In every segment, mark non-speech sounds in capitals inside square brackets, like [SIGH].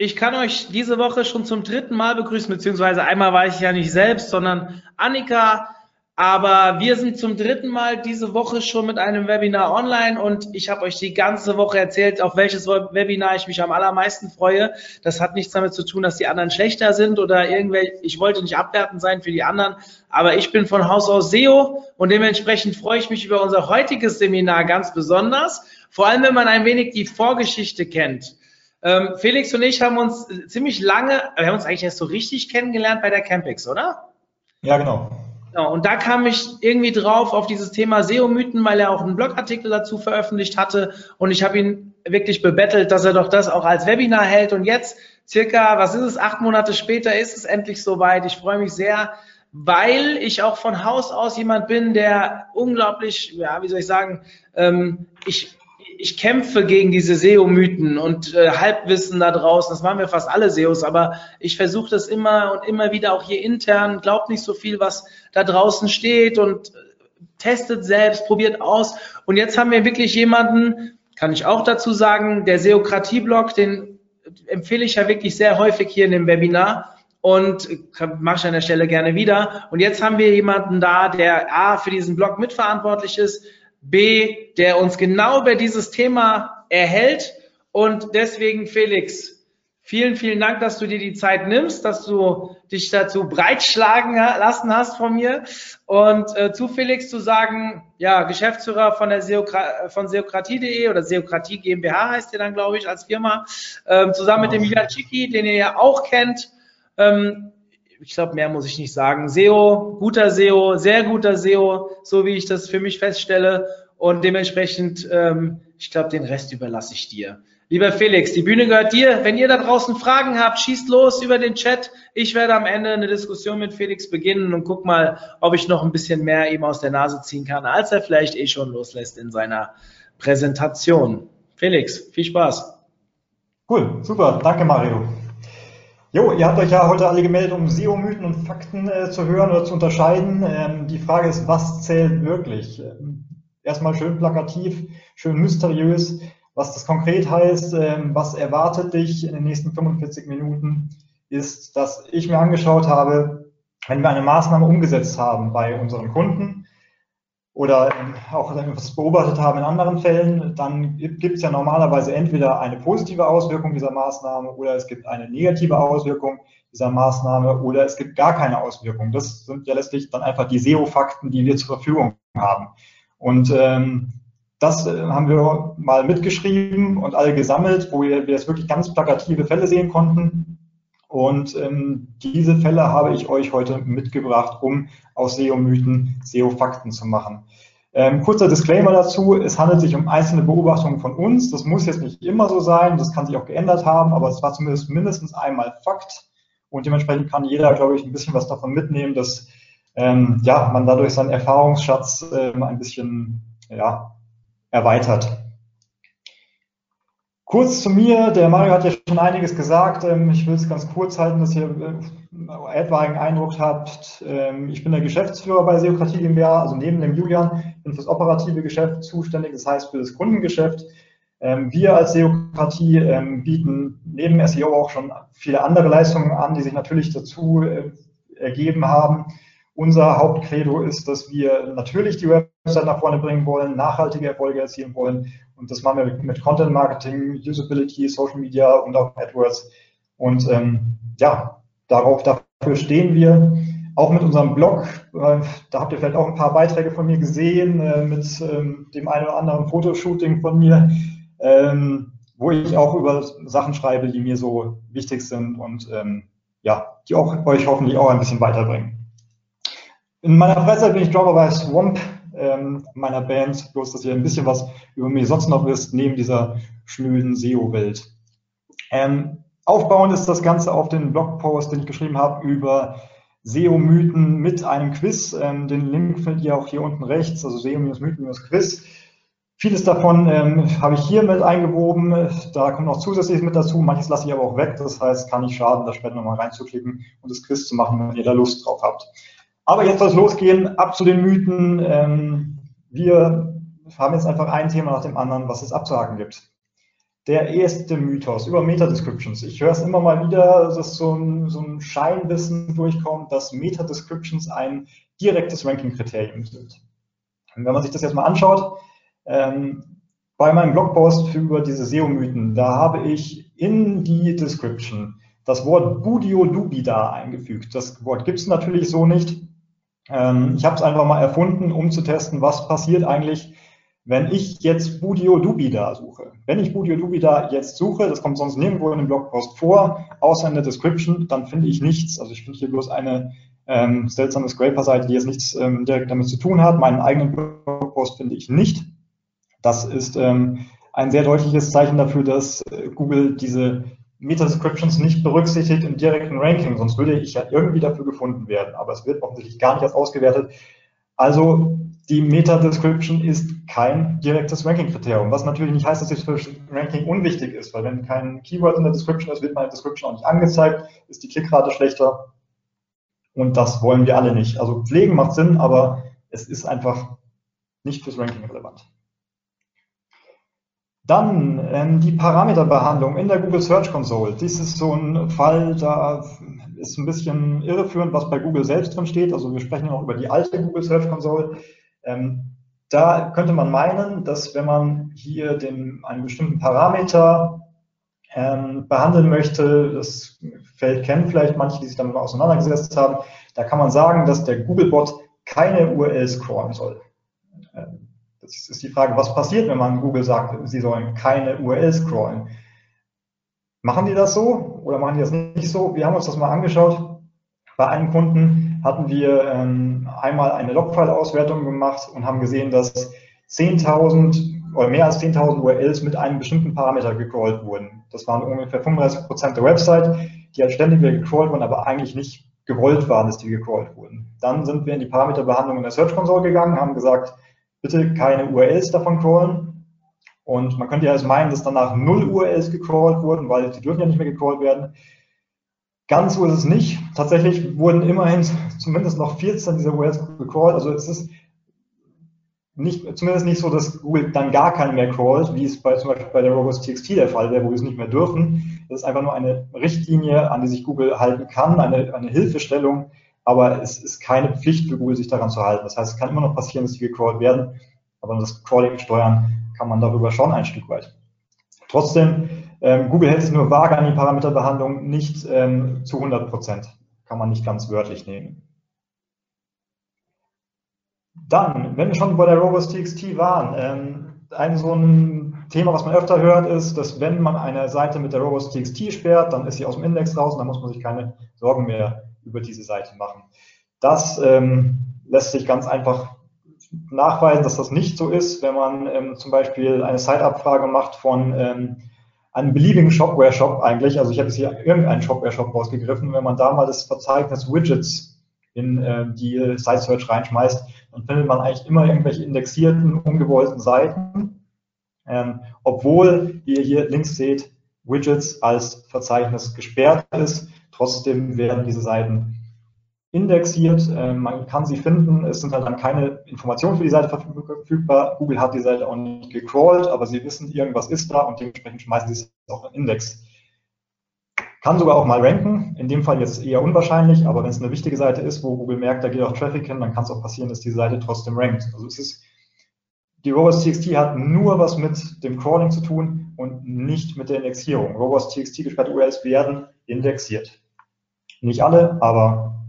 Ich kann euch diese Woche schon zum dritten Mal begrüßen, beziehungsweise einmal war ich ja nicht selbst, sondern Annika. Aber wir sind zum dritten Mal diese Woche schon mit einem Webinar online und ich habe euch die ganze Woche erzählt, auf welches Webinar ich mich am allermeisten freue. Das hat nichts damit zu tun, dass die anderen schlechter sind oder irgendwelche, ich wollte nicht abwertend sein für die anderen, aber ich bin von Haus aus SEO und dementsprechend freue ich mich über unser heutiges Seminar ganz besonders. Vor allem, wenn man ein wenig die Vorgeschichte kennt. Ähm, Felix und ich haben uns ziemlich lange, wir haben uns eigentlich erst so richtig kennengelernt bei der Campix, oder? Ja, genau. Genau, und da kam ich irgendwie drauf auf dieses Thema SEO-Mythen, weil er auch einen Blogartikel dazu veröffentlicht hatte und ich habe ihn wirklich bebettelt, dass er doch das auch als Webinar hält und jetzt circa, was ist es, acht Monate später ist es endlich soweit. Ich freue mich sehr, weil ich auch von Haus aus jemand bin, der unglaublich, ja, wie soll ich sagen, ähm, ich ich kämpfe gegen diese SEO-Mythen und äh, Halbwissen da draußen. Das machen wir fast alle SEOs, aber ich versuche das immer und immer wieder auch hier intern. Glaubt nicht so viel, was da draußen steht und äh, testet selbst, probiert aus. Und jetzt haben wir wirklich jemanden, kann ich auch dazu sagen, der Seokratie-Blog, den empfehle ich ja wirklich sehr häufig hier in dem Webinar und mache ich an der Stelle gerne wieder. Und jetzt haben wir jemanden da, der A, für diesen Blog mitverantwortlich ist, B, der uns genau über dieses Thema erhält. Und deswegen, Felix, vielen, vielen Dank, dass du dir die Zeit nimmst, dass du dich dazu breitschlagen lassen hast von mir. Und äh, zu Felix zu sagen, ja, Geschäftsführer von der Seokra von seokratie.de oder Seokratie GmbH heißt ihr dann, glaube ich, als Firma, ähm, zusammen mit dem Milan Schicki, den ihr ja auch kennt. Ähm, ich glaube, mehr muss ich nicht sagen. SEO, guter SEO, sehr guter SEO, so wie ich das für mich feststelle. Und dementsprechend, ähm, ich glaube, den Rest überlasse ich dir. Lieber Felix, die Bühne gehört dir. Wenn ihr da draußen Fragen habt, schießt los über den Chat. Ich werde am Ende eine Diskussion mit Felix beginnen und guck mal, ob ich noch ein bisschen mehr ihm aus der Nase ziehen kann, als er vielleicht eh schon loslässt in seiner Präsentation. Felix, viel Spaß. Cool, super. Danke, Mario. Jo, ihr habt euch ja heute alle gemeldet, um SEO-Mythen und Fakten äh, zu hören oder zu unterscheiden. Ähm, die Frage ist, was zählt wirklich? Ähm, erstmal schön plakativ, schön mysteriös, was das konkret heißt, ähm, was erwartet dich in den nächsten 45 Minuten, ist, dass ich mir angeschaut habe, wenn wir eine Maßnahme umgesetzt haben bei unseren Kunden, oder auch etwas beobachtet haben in anderen Fällen, dann gibt es ja normalerweise entweder eine positive Auswirkung dieser Maßnahme oder es gibt eine negative Auswirkung dieser Maßnahme oder es gibt gar keine Auswirkung. Das sind ja letztlich dann einfach die SEO-Fakten, die wir zur Verfügung haben. Und ähm, das äh, haben wir mal mitgeschrieben und alle gesammelt, wo wir, wir jetzt wirklich ganz plakative Fälle sehen konnten. Und ähm, diese Fälle habe ich euch heute mitgebracht, um aus SEO-Mythen SEO-Fakten zu machen. Ähm, kurzer Disclaimer dazu, es handelt sich um einzelne Beobachtungen von uns. Das muss jetzt nicht immer so sein, das kann sich auch geändert haben, aber es war zumindest mindestens einmal Fakt. Und dementsprechend kann jeder, glaube ich, ein bisschen was davon mitnehmen, dass ähm, ja, man dadurch seinen Erfahrungsschatz ähm, ein bisschen ja, erweitert. Kurz zu mir, der Mario hat ja schon einiges gesagt. Ähm, ich will es ganz kurz halten, dass ihr äh, etwaigen Eindruck habt. Ähm, ich bin der Geschäftsführer bei Seokratie GmbH, also neben dem Julian, bin fürs operative Geschäft zuständig, das heißt für das Kundengeschäft. Ähm, wir als Seokratie bieten neben SEO auch schon viele andere Leistungen an, die sich natürlich dazu äh, ergeben haben. Unser Hauptcredo ist, dass wir natürlich die Website nach vorne bringen wollen, nachhaltige Erfolge erzielen wollen. Und das machen wir mit Content Marketing, Usability, Social Media und auch AdWords. Und ähm, ja, darauf, dafür stehen wir. Auch mit unserem Blog, äh, da habt ihr vielleicht auch ein paar Beiträge von mir gesehen, äh, mit ähm, dem einen oder anderen Fotoshooting von mir, ähm, wo ich auch über Sachen schreibe, die mir so wichtig sind und ähm, ja, die auch euch hoffentlich auch ein bisschen weiterbringen. In meiner Freizeit bin ich Drummer bei Swamp, ähm, meiner Band, bloß dass ihr ein bisschen was über mich sonst noch wisst, neben dieser schnöden SEO-Welt. Ähm, Aufbauend ist das Ganze auf den Blogpost, den ich geschrieben habe über SEO-Mythen mit einem Quiz. Ähm, den Link findet ihr auch hier unten rechts, also SEO-Mythen-Quiz. Vieles davon ähm, habe ich hier mit eingewoben. Da kommt noch zusätzliches mit dazu. Manches lasse ich aber auch weg. Das heißt, kann nicht schaden, da später nochmal reinzuklicken und das Quiz zu machen, wenn ihr da Lust drauf habt. Aber jetzt soll es losgehen. Ab zu den Mythen. Ähm, wir haben jetzt einfach ein Thema nach dem anderen, was es abzuhaken gibt. Der erste Mythos über Meta-Descriptions. Ich höre es immer mal wieder, dass so ein, so ein Scheinwissen durchkommt, dass Meta-Descriptions ein direktes Ranking-Kriterium sind. Und wenn man sich das jetzt mal anschaut, ähm, bei meinem Blogpost über diese SEO-Mythen, da habe ich in die Description das Wort Budio Dubida eingefügt. Das Wort gibt es natürlich so nicht. Ähm, ich habe es einfach mal erfunden, um zu testen, was passiert eigentlich, wenn ich jetzt Budio Dubida suche. Wenn ich Budio Dubida jetzt suche, das kommt sonst nirgendwo in dem Blogpost vor, außer in der Description, dann finde ich nichts. Also ich finde hier bloß eine ähm, seltsame Scraper-Seite, die jetzt nichts ähm, direkt damit zu tun hat. Meinen eigenen Blogpost finde ich nicht. Das ist ähm, ein sehr deutliches Zeichen dafür, dass äh, Google diese Meta-Descriptions nicht berücksichtigt im direkten Ranking, sonst würde ich ja irgendwie dafür gefunden werden. Aber es wird offensichtlich gar nicht erst ausgewertet. Also die Meta-Description ist kein direktes Ranking-Kriterium, was natürlich nicht heißt, dass das Ranking unwichtig ist, weil wenn kein Keyword in der Description ist, wird meine Description auch nicht angezeigt, ist die Klickrate schlechter und das wollen wir alle nicht. Also pflegen macht Sinn, aber es ist einfach nicht fürs Ranking relevant. Dann ähm, die Parameterbehandlung in der Google Search Console. Dies ist so ein Fall, da ist ein bisschen irreführend, was bei Google selbst drin steht. Also wir sprechen noch über die alte Google Search Console. Ähm, da könnte man meinen, dass wenn man hier den, einen bestimmten Parameter ähm, behandeln möchte, das Feld kennen vielleicht manche, die sich damit auseinandergesetzt haben, da kann man sagen, dass der Googlebot keine URLs crawlen soll. Das ist die Frage, was passiert, wenn man Google sagt, sie sollen keine URLs crawlen? Machen die das so oder machen die das nicht so? Wir haben uns das mal angeschaut. Bei einem Kunden hatten wir ähm, einmal eine Logfile-Auswertung gemacht und haben gesehen, dass 10.000 oder mehr als 10.000 URLs mit einem bestimmten Parameter gecrawlt wurden. Das waren ungefähr 35 Prozent der Website, die halt ständig wieder gecrawlt wurden, aber eigentlich nicht gewollt waren, dass die gecrawlt wurden. Dann sind wir in die Parameterbehandlung in der Search Console gegangen, haben gesagt, bitte keine URLs davon crawlen. Und man könnte ja also meinen, dass danach null URLs gecrawlt wurden, weil die dürfen ja nicht mehr gecrawlt werden. Ganz so ist es nicht. Tatsächlich wurden immerhin zumindest noch 14 dieser URLs gecrawlt. Also es ist nicht, zumindest nicht so, dass Google dann gar keine mehr crawlt, wie es bei, zum Beispiel bei der Robots.txt der Fall wäre, wo wir es nicht mehr dürfen. Das ist einfach nur eine Richtlinie, an die sich Google halten kann, eine, eine Hilfestellung, aber es ist keine Pflicht für Google, sich daran zu halten. Das heißt, es kann immer noch passieren, dass die gecrawlt werden, aber das Crawling steuern kann man darüber schon ein Stück weit. Trotzdem, ähm, Google hält sich nur vage an die Parameterbehandlung, nicht ähm, zu 100 Prozent. Kann man nicht ganz wörtlich nehmen. Dann, wenn wir schon bei der Robots.txt waren, ähm, ein so ein Thema, was man öfter hört, ist, dass wenn man eine Seite mit der Robots.txt sperrt, dann ist sie aus dem Index raus und dann muss man sich keine Sorgen mehr über diese Seite machen. Das ähm, lässt sich ganz einfach nachweisen, dass das nicht so ist, wenn man ähm, zum Beispiel eine Site-Abfrage macht von ähm, einem beliebigen Shopware-Shop eigentlich. Also ich habe jetzt hier irgendeinen Shopware-Shop rausgegriffen. Wenn man da mal das Verzeichnis Widgets in äh, die Site-Search reinschmeißt, dann findet man eigentlich immer irgendwelche indexierten, ungewollten Seiten. Ähm, obwohl, wie ihr hier links seht, Widgets als Verzeichnis gesperrt ist. Trotzdem werden diese Seiten indexiert. Äh, man kann sie finden. Es sind halt dann keine Informationen für die Seite verfügbar. Google hat die Seite auch nicht gecrawlt, aber sie wissen, irgendwas ist da und dementsprechend schmeißen sie es auch in Index. Kann sogar auch mal ranken. In dem Fall jetzt eher unwahrscheinlich, aber wenn es eine wichtige Seite ist, wo Google merkt, da geht auch Traffic hin, dann kann es auch passieren, dass die Seite trotzdem rankt. Also es ist, die Robots.txt hat nur was mit dem Crawling zu tun und nicht mit der Indexierung. Robots.txt gesperrte URLs werden indexiert. Nicht alle, aber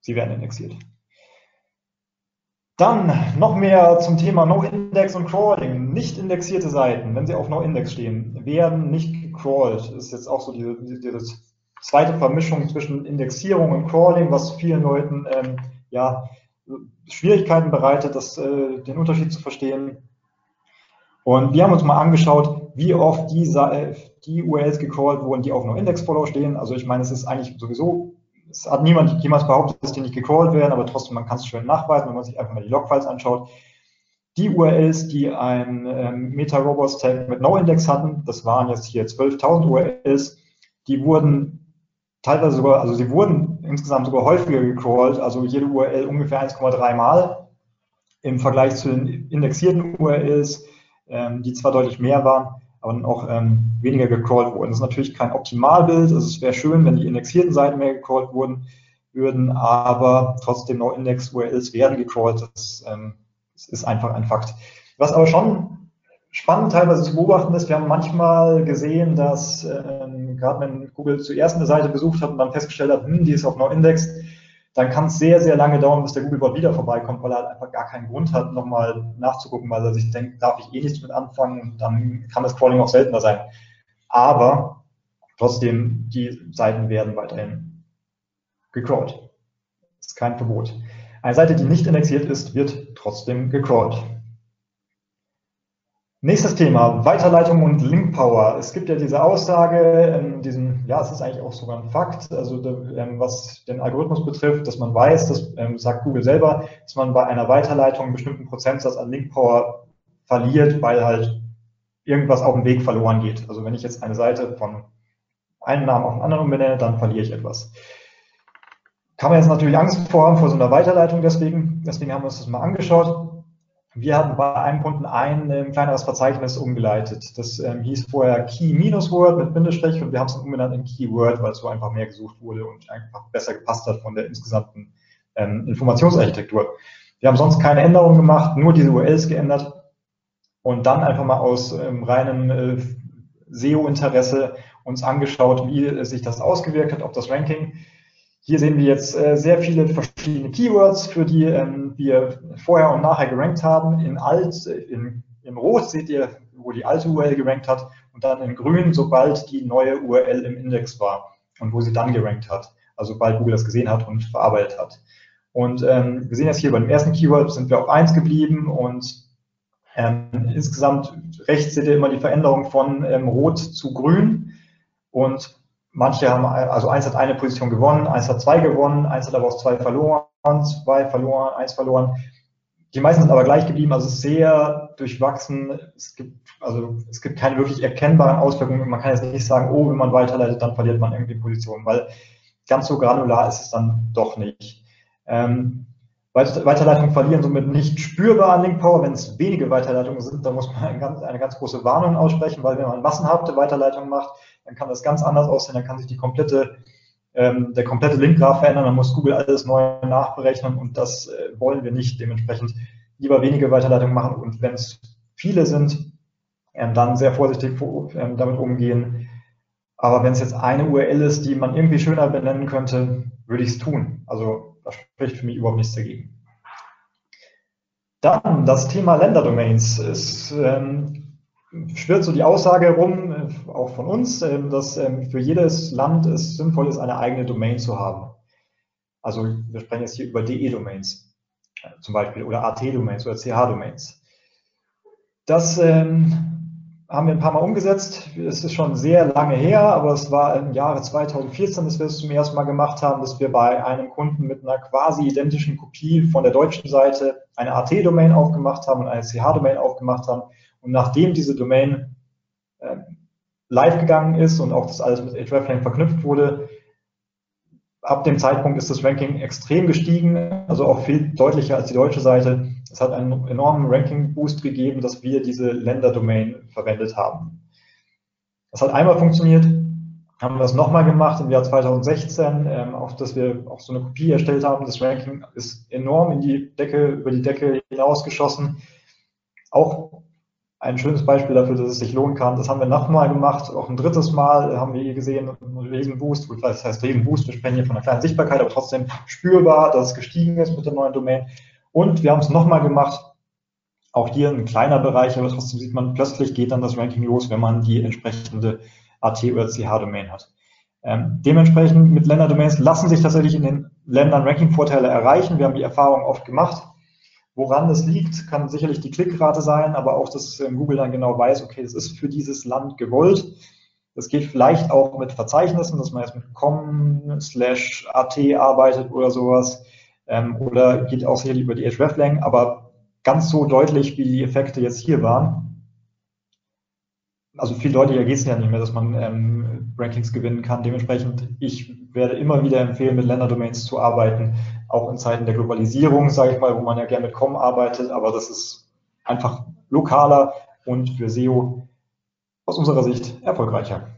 sie werden indexiert. Dann noch mehr zum Thema No-Index und Crawling. Nicht indexierte Seiten, wenn sie auf No-Index stehen, werden nicht gecrawlt. Das ist jetzt auch so diese, diese zweite Vermischung zwischen Indexierung und Crawling, was vielen Leuten ähm, ja, Schwierigkeiten bereitet, das, äh, den Unterschied zu verstehen. Und wir haben uns mal angeschaut, wie oft die, die URLs gecrawlt wurden, die auf No-Index-Follow stehen. Also ich meine, es ist eigentlich sowieso, es hat niemand jemals behauptet, dass die nicht gecrawlt werden, aber trotzdem, man kann es schön nachweisen, wenn man sich einfach mal die Logfiles anschaut. Die URLs, die ein ähm, Meta-Robots-Tag mit No-Index hatten, das waren jetzt hier 12.000 URLs, die wurden teilweise sogar, also sie wurden insgesamt sogar häufiger gecrawlt, also jede URL ungefähr 1,3 Mal im Vergleich zu den indexierten URLs, ähm, die zwar deutlich mehr waren, dann auch ähm, weniger gecrawlt wurden. Das ist natürlich kein Optimalbild, also es wäre schön, wenn die indexierten Seiten mehr gecrawlt wurden, würden, aber trotzdem No-Index-URLs werden gecrawlt, das, ähm, das ist einfach ein Fakt. Was aber schon spannend teilweise zu beobachten ist, wir haben manchmal gesehen, dass ähm, gerade wenn Google zuerst eine Seite besucht hat und dann festgestellt hat, hm, die ist auf No-Index, dann kann es sehr, sehr lange dauern, bis der Googlebot wieder vorbeikommt, weil er halt einfach gar keinen Grund hat, nochmal nachzugucken, weil er sich denkt, darf ich eh nichts mit anfangen dann kann das Crawling auch seltener sein. Aber trotzdem, die Seiten werden weiterhin gecrawlt. Ist kein Verbot. Eine Seite, die nicht indexiert ist, wird trotzdem gecrawlt. Nächstes Thema, Weiterleitung und Link Power. Es gibt ja diese Aussage, in diesem, ja, es ist eigentlich auch sogar ein Fakt, also ähm, was den Algorithmus betrifft, dass man weiß, das ähm, sagt Google selber, dass man bei einer Weiterleitung einen bestimmten Prozentsatz an Link Power verliert, weil halt irgendwas auf dem Weg verloren geht. Also wenn ich jetzt eine Seite von einem Namen auf einen anderen umbenenne, dann verliere ich etwas. Kann man jetzt natürlich Angst vor haben vor so einer Weiterleitung deswegen, deswegen haben wir uns das mal angeschaut. Wir hatten bei einem Kunden ein ähm, kleineres Verzeichnis umgeleitet. Das ähm, hieß vorher Key-Word mit Bindestrich und wir haben es umbenannt in Keyword, weil es so einfach mehr gesucht wurde und einfach besser gepasst hat von der insgesamten ähm, Informationsarchitektur. Wir haben sonst keine Änderungen gemacht, nur diese URLs geändert und dann einfach mal aus ähm, reinem äh, SEO-Interesse uns angeschaut, wie sich das ausgewirkt hat auf das Ranking. Hier sehen wir jetzt äh, sehr viele verschiedene Keywords, für die ähm, wir vorher und nachher gerankt haben. In alt, in, in rot seht ihr, wo die alte URL gerankt hat und dann in grün, sobald die neue URL im Index war und wo sie dann gerankt hat. Also sobald Google das gesehen hat und verarbeitet hat. Und ähm, wir sehen jetzt hier bei dem ersten Keyword sind wir auf eins geblieben und ähm, insgesamt rechts seht ihr immer die Veränderung von ähm, rot zu grün. Und Manche haben, also eins hat eine Position gewonnen, eins hat zwei gewonnen, eins hat aber auch zwei verloren, zwei verloren, eins verloren. Die meisten sind aber gleich geblieben, also sehr durchwachsen. Es gibt, also es gibt keine wirklich erkennbaren Auswirkungen. Man kann jetzt nicht sagen, oh, wenn man weiterleitet, dann verliert man irgendwie Position, weil ganz so granular ist es dann doch nicht. Ähm, Weiterleitungen verlieren somit nicht spürbar an Link Power. Wenn es wenige Weiterleitungen sind, dann muss man eine ganz, eine ganz große Warnung aussprechen, weil wenn man massenhafte Weiterleitungen macht, dann kann das ganz anders aussehen, dann kann sich die komplette, ähm, der komplette Linkgraph verändern, dann muss Google alles neu nachberechnen und das äh, wollen wir nicht. Dementsprechend lieber wenige Weiterleitungen machen und wenn es viele sind, ähm, dann sehr vorsichtig ähm, damit umgehen. Aber wenn es jetzt eine URL ist, die man irgendwie schöner benennen könnte, würde ich es tun. Also da spricht für mich überhaupt nichts dagegen. Dann das Thema Länderdomains ist ähm, schwirrt so die Aussage herum, äh, auch von uns, ähm, dass ähm, für jedes Land es sinnvoll ist, eine eigene Domain zu haben. Also wir sprechen jetzt hier über DE-Domains äh, zum Beispiel oder AT-Domains oder CH-Domains. Das ähm, haben wir ein paar Mal umgesetzt. Es ist schon sehr lange her, aber es war im Jahre 2014, dass wir es zum ersten Mal gemacht haben, dass wir bei einem Kunden mit einer quasi identischen Kopie von der deutschen Seite eine AT-Domain aufgemacht haben und eine CH-Domain aufgemacht haben und nachdem diese Domain äh, live gegangen ist und auch das alles mit Hreflang verknüpft wurde, ab dem Zeitpunkt ist das Ranking extrem gestiegen, also auch viel deutlicher als die deutsche Seite. Es hat einen enormen Ranking-Boost gegeben, dass wir diese Länder-Domain verwendet haben. Das hat einmal funktioniert, haben wir das nochmal gemacht im Jahr 2016, ähm, auch dass wir auch so eine Kopie erstellt haben. Das Ranking ist enorm in die Decke, über die Decke hinausgeschossen. Auch ein schönes Beispiel dafür, dass es sich lohnen kann. Das haben wir nochmal gemacht, auch ein drittes Mal haben wir hier gesehen, einen Riesenboost, das heißt Riesenboost, wir sprechen hier von einer kleinen Sichtbarkeit, aber trotzdem spürbar, dass es gestiegen ist mit der neuen Domain. Und wir haben es nochmal gemacht, auch hier ein kleiner Bereich, aber trotzdem sieht man, plötzlich geht dann das Ranking los, wenn man die entsprechende AT oder CH-Domain hat. Ähm, dementsprechend mit Länderdomains lassen sich tatsächlich in den Ländern Ranking-Vorteile erreichen. Wir haben die Erfahrung oft gemacht Woran das liegt, kann sicherlich die Klickrate sein, aber auch, dass ähm, Google dann genau weiß, okay, das ist für dieses Land gewollt. Das geht vielleicht auch mit Verzeichnissen, dass man jetzt mit com slash at arbeitet oder sowas. Ähm, oder geht auch sicherlich über die hreflang, aber ganz so deutlich, wie die Effekte jetzt hier waren, also viel deutlicher geht es ja nicht mehr, dass man ähm, Rankings gewinnen kann. Dementsprechend, ich werde immer wieder empfehlen, mit Länderdomains zu arbeiten, auch in Zeiten der Globalisierung, sage ich mal, wo man ja gerne mit Com arbeitet, aber das ist einfach lokaler und für SEO aus unserer Sicht erfolgreicher.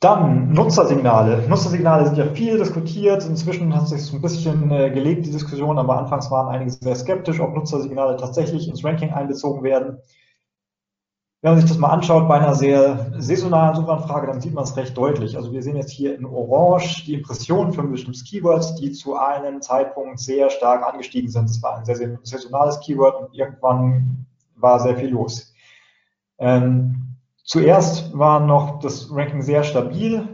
Dann Nutzersignale. Nutzersignale sind ja viel diskutiert. Inzwischen hat sich so ein bisschen äh, gelegt, die Diskussion, aber anfangs waren einige sehr skeptisch, ob Nutzersignale tatsächlich ins Ranking einbezogen werden. Wenn man sich das mal anschaut bei einer sehr saisonalen Suchanfrage, dann sieht man es recht deutlich. Also wir sehen jetzt hier in Orange die Impressionen für ein bestimmtes Keyword, die zu einem Zeitpunkt sehr stark angestiegen sind. Das war ein sehr, sehr saisonales Keyword und irgendwann war sehr viel los. Ähm, zuerst war noch das Ranking sehr stabil,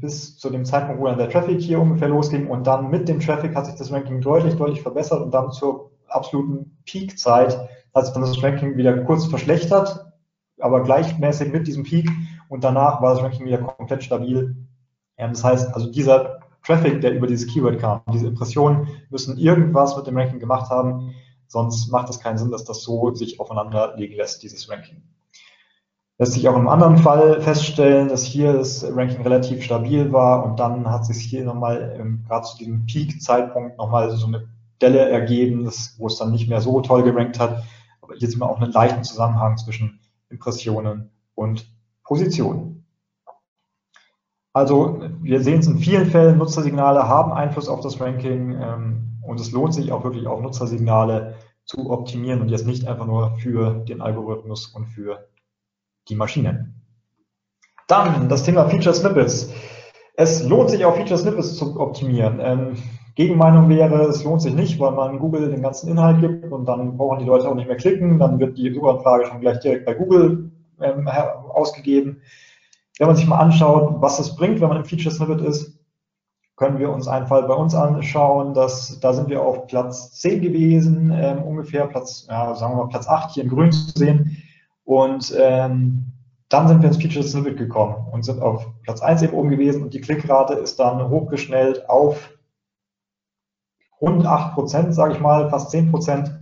bis zu dem Zeitpunkt, wo dann der Traffic hier ungefähr losging und dann mit dem Traffic hat sich das Ranking deutlich, deutlich verbessert und dann zur absoluten Peak-Zeit hat sich dann das Ranking wieder kurz verschlechtert, aber gleichmäßig mit diesem Peak und danach war das Ranking wieder komplett stabil. Ja, das heißt, also dieser Traffic, der über dieses Keyword kam, diese Impressionen müssen irgendwas mit dem Ranking gemacht haben, sonst macht es keinen Sinn, dass das so sich aufeinander legen lässt, dieses Ranking. Lässt sich auch im anderen Fall feststellen, dass hier das Ranking relativ stabil war und dann hat sich hier nochmal, ähm, gerade zu diesem Peak-Zeitpunkt, nochmal so eine Delle ergeben, wo es dann nicht mehr so toll gerankt hat. Aber hier sieht man auch einen leichten Zusammenhang zwischen Impressionen und Positionen. Also wir sehen es in vielen Fällen, Nutzersignale haben Einfluss auf das Ranking ähm, und es lohnt sich auch wirklich auch Nutzersignale zu optimieren und jetzt nicht einfach nur für den Algorithmus und für die Maschinen. Dann das Thema Feature Snippets. Es lohnt sich auch Feature Snippets zu optimieren. Ähm, Gegenmeinung wäre, es lohnt sich nicht, weil man Google den ganzen Inhalt gibt und dann brauchen die Leute auch nicht mehr klicken, dann wird die Suchanfrage schon gleich direkt bei Google ähm, ausgegeben. Wenn man sich mal anschaut, was es bringt, wenn man im Feature Snippet ist, können wir uns einen Fall bei uns anschauen, dass da sind wir auf Platz 10 gewesen, ähm, ungefähr Platz, ja, sagen wir mal Platz 8 hier in grün zu sehen. Und ähm, dann sind wir ins Feature Snippet gekommen und sind auf Platz 1 eben oben gewesen und die Klickrate ist dann hochgeschnellt auf rund 8 Prozent, sage ich mal, fast 10 Prozent.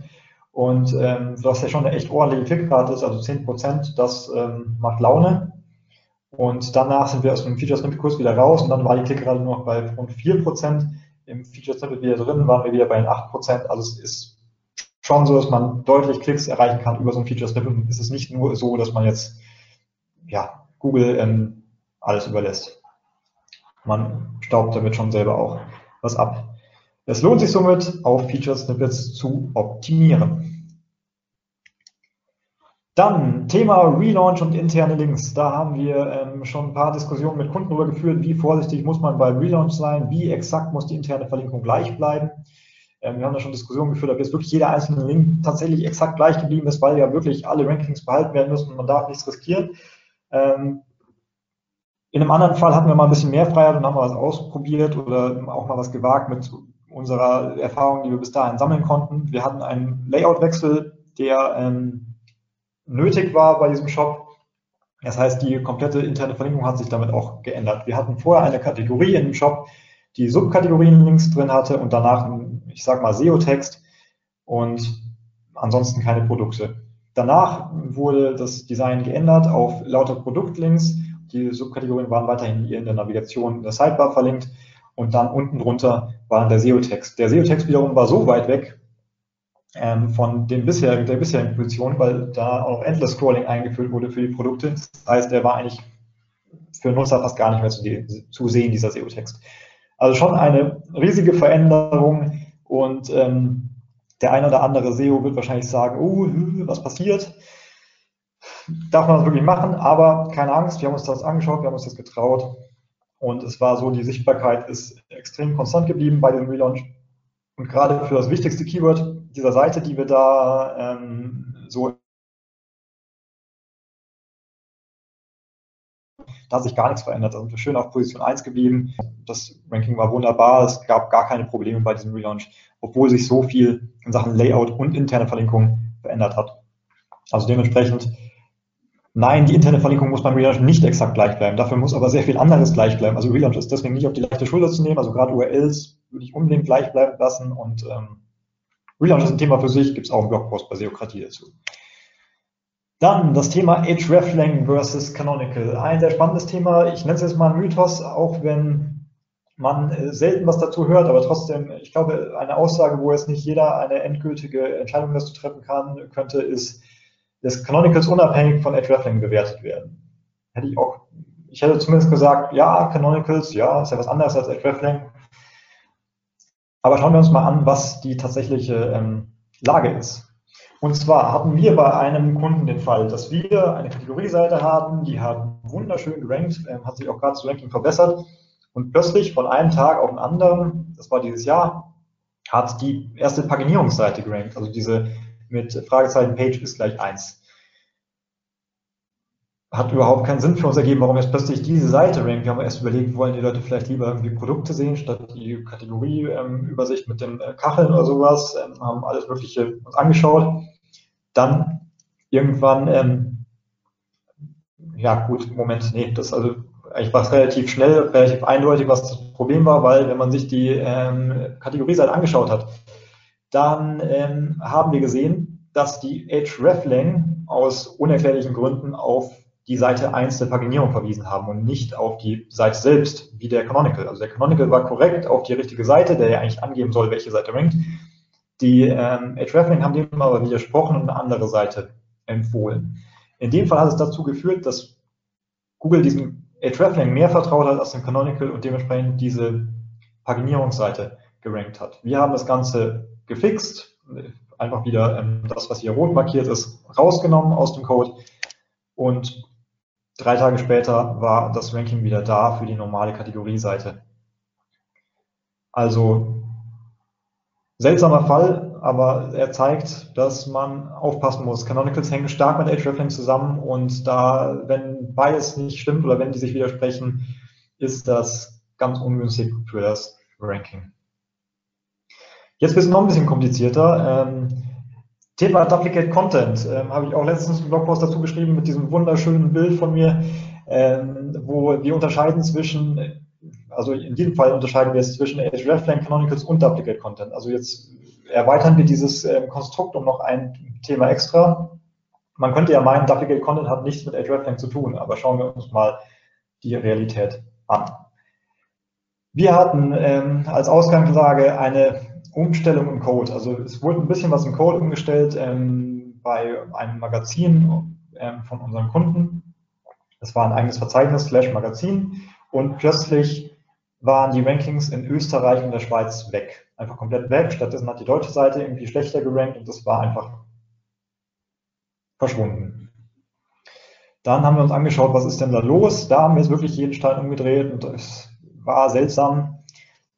Und ähm, was ja schon eine echt ordentliche Klickrate ist, also 10 Prozent, das ähm, macht Laune. Und danach sind wir aus dem Feature Snippet Kurs wieder raus und dann war die Klickrate nur noch bei rund 4 Prozent. Im Feature Snippet wieder drin, waren wir wieder bei den 8 Prozent. Also es ist schon so, dass man deutlich Klicks erreichen kann über so ein Feature Snippet. Es ist nicht nur so, dass man jetzt ja, Google ähm, alles überlässt. Man staubt damit schon selber auch was ab. Es lohnt sich somit, auf Feature Snippets zu optimieren. Dann Thema Relaunch und interne Links. Da haben wir ähm, schon ein paar Diskussionen mit Kunden darüber geführt, wie vorsichtig muss man beim Relaunch sein, wie exakt muss die interne Verlinkung gleich bleiben. Ähm, wir haben da schon Diskussionen geführt, ob jetzt wirklich jeder einzelne Link tatsächlich exakt gleich geblieben ist, weil ja wirklich alle Rankings behalten werden müssen und man darf nichts riskieren. Ähm, in einem anderen Fall hatten wir mal ein bisschen mehr Freiheit und haben mal was ausprobiert oder auch mal was gewagt mit unserer Erfahrung, die wir bis dahin sammeln konnten. Wir hatten einen Layoutwechsel, der ähm, nötig war bei diesem Shop. Das heißt, die komplette interne Verlinkung hat sich damit auch geändert. Wir hatten vorher eine Kategorie in dem Shop, die Subkategorien links drin hatte und danach, ich sag mal, SEO-Text und ansonsten keine Produkte. Danach wurde das Design geändert auf lauter Produktlinks. Die Subkategorien waren weiterhin hier in der Navigation in der Sidebar verlinkt und dann unten drunter war der SEO-Text. Der SEO-Text wiederum war so weit weg ähm, von den bisherigen, der bisherigen Position, weil da auch Endless Scrolling eingeführt wurde für die Produkte. Das heißt, der war eigentlich für Nutzer fast gar nicht mehr zu, zu sehen, dieser SEO-Text. Also schon eine riesige Veränderung und ähm, der ein oder andere SEO wird wahrscheinlich sagen, oh, was passiert? Darf man das wirklich machen? Aber keine Angst, wir haben uns das angeschaut, wir haben uns das getraut und es war so, die Sichtbarkeit ist extrem konstant geblieben bei dem Relaunch. Und gerade für das wichtigste Keyword dieser Seite, die wir da ähm, so da hat sich gar nichts verändert. Da sind wir schön auf Position 1 geblieben. das Ranking war wunderbar, es gab gar keine Probleme bei diesem Relaunch, obwohl sich so viel in Sachen Layout und interne Verlinkung verändert hat. Also dementsprechend, nein, die interne Verlinkung muss beim Relaunch nicht exakt gleich bleiben. Dafür muss aber sehr viel anderes gleich bleiben. Also Relaunch ist deswegen nicht auf die leichte Schulter zu nehmen. Also gerade URLs würde ich unbedingt gleich bleiben lassen und ähm, Relaunch ist ein Thema für sich, gibt es auch einen Blogpost bei Seokratie dazu. Dann das Thema hreflang versus Canonical. Ein sehr spannendes Thema. Ich nenne es jetzt mal ein Mythos, auch wenn man äh, selten was dazu hört, aber trotzdem, ich glaube, eine Aussage, wo jetzt nicht jeder eine endgültige Entscheidung dazu treffen kann, könnte, ist, dass Canonicals unabhängig von hreflang bewertet werden. Hätte ich auch, ich hätte zumindest gesagt, ja, Canonicals, ja, ist ja was anderes als hreflang. Aber schauen wir uns mal an, was die tatsächliche ähm, Lage ist. Und zwar hatten wir bei einem Kunden den Fall, dass wir eine Kategorieseite haben, die hat wunderschön gerankt, äh, hat sich auch gerade das Ranking verbessert. Und plötzlich von einem Tag auf den anderen, das war dieses Jahr, hat die erste Paginierungsseite gerankt, also diese mit Fragezeichen Page ist gleich eins hat überhaupt keinen Sinn für uns ergeben, warum jetzt plötzlich diese Seite rankt. Wir haben erst überlegt, wollen die Leute vielleicht lieber irgendwie Produkte sehen, statt die Kategorieübersicht ähm, mit den äh, Kacheln oder sowas, ähm, haben alles Mögliche uns angeschaut. Dann irgendwann, ähm, ja gut, Moment, nee, das also eigentlich war es relativ schnell, relativ eindeutig, was das Problem war, weil wenn man sich die ähm, Kategorieseite angeschaut hat, dann ähm, haben wir gesehen, dass die hreflang aus unerklärlichen Gründen auf die Seite 1 der Paginierung verwiesen haben und nicht auf die Seite selbst, wie der Canonical. Also der Canonical war korrekt auf die richtige Seite, der ja eigentlich angeben soll, welche Seite rankt. Die ähm, Hreflang haben dem aber widersprochen und eine andere Seite empfohlen. In dem Fall hat es dazu geführt, dass Google diesem Hreflang mehr vertraut hat als dem Canonical und dementsprechend diese Paginierungsseite gerankt hat. Wir haben das Ganze gefixt, einfach wieder ähm, das, was hier rot markiert ist, rausgenommen aus dem Code und Drei Tage später war das Ranking wieder da für die normale Kategorieseite. Also seltsamer Fall, aber er zeigt, dass man aufpassen muss. Canonicals hängen stark mit hreflang zusammen und da, wenn beides nicht stimmt oder wenn die sich widersprechen, ist das ganz ungünstig für das Ranking. Jetzt wird es noch ein bisschen komplizierter. Ähm, Thema Duplicate Content ähm, habe ich auch letztens einen Blogpost dazu geschrieben mit diesem wunderschönen Bild von mir, ähm, wo wir unterscheiden zwischen, also in diesem Fall unterscheiden wir es zwischen hreflang, Canonicals und Duplicate Content. Also jetzt erweitern wir dieses ähm, Konstrukt um noch ein Thema extra. Man könnte ja meinen, Duplicate Content hat nichts mit hreflang zu tun, aber schauen wir uns mal die Realität an. Wir hatten ähm, als Ausgangslage eine Umstellung im Code. Also es wurde ein bisschen was im Code umgestellt ähm, bei einem Magazin ähm, von unseren Kunden. Das war ein eigenes Verzeichnis, slash Magazin. Und plötzlich waren die Rankings in Österreich und der Schweiz weg. Einfach komplett weg. Stattdessen hat die deutsche Seite irgendwie schlechter gerankt und das war einfach verschwunden. Dann haben wir uns angeschaut, was ist denn da los? Da haben wir jetzt wirklich jeden Stein umgedreht und es war seltsam.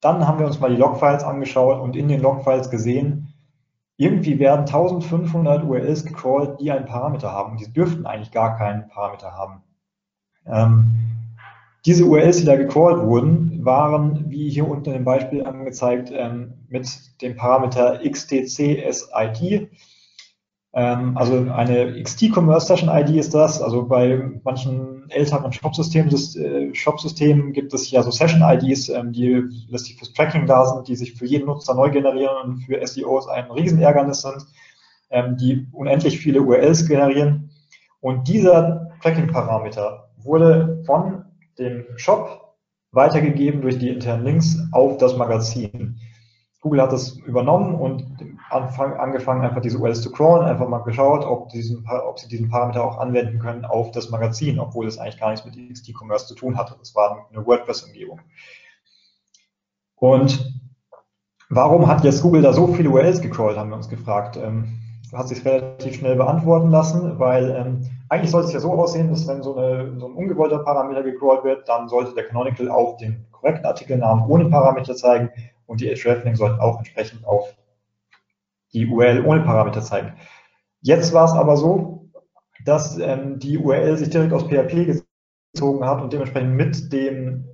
Dann haben wir uns mal die Logfiles angeschaut und in den Logfiles gesehen, irgendwie werden 1500 URLs gecrawlt, die einen Parameter haben. Die dürften eigentlich gar keinen Parameter haben. Ähm, diese URLs, die da gecrawlt wurden, waren, wie hier unten im Beispiel angezeigt, ähm, mit dem Parameter xtcsid ähm, also eine XT-Commerce Session ID ist das. Also bei manchen älteren Shop-Systemen äh, Shop gibt es ja so Session IDs, ähm, die letztlich fürs Tracking da sind, die sich für jeden Nutzer neu generieren und für SEOs ein Riesenärgernis sind, ähm, die unendlich viele URLs generieren. Und dieser Tracking-Parameter wurde von dem Shop weitergegeben durch die internen Links auf das Magazin. Google hat das übernommen und Anfang, angefangen, einfach diese URLs zu crawlen, einfach mal geschaut, ob, diesen, ob sie diesen Parameter auch anwenden können auf das Magazin, obwohl es eigentlich gar nichts mit XT-Commerce zu tun hatte. Das war eine WordPress-Umgebung. Und warum hat jetzt Google da so viele URLs gecrawlt, haben wir uns gefragt. Ähm, hat sich relativ schnell beantworten lassen, weil ähm, eigentlich sollte es ja so aussehen, dass wenn so, eine, so ein ungewollter Parameter gecrawlt wird, dann sollte der Canonical auch den korrekten Artikelnamen ohne Parameter zeigen und die hreflang sollten auch entsprechend auf die URL ohne Parameter zeigen. Jetzt war es aber so, dass ähm, die URL sich direkt aus PHP gezogen hat und dementsprechend mit dem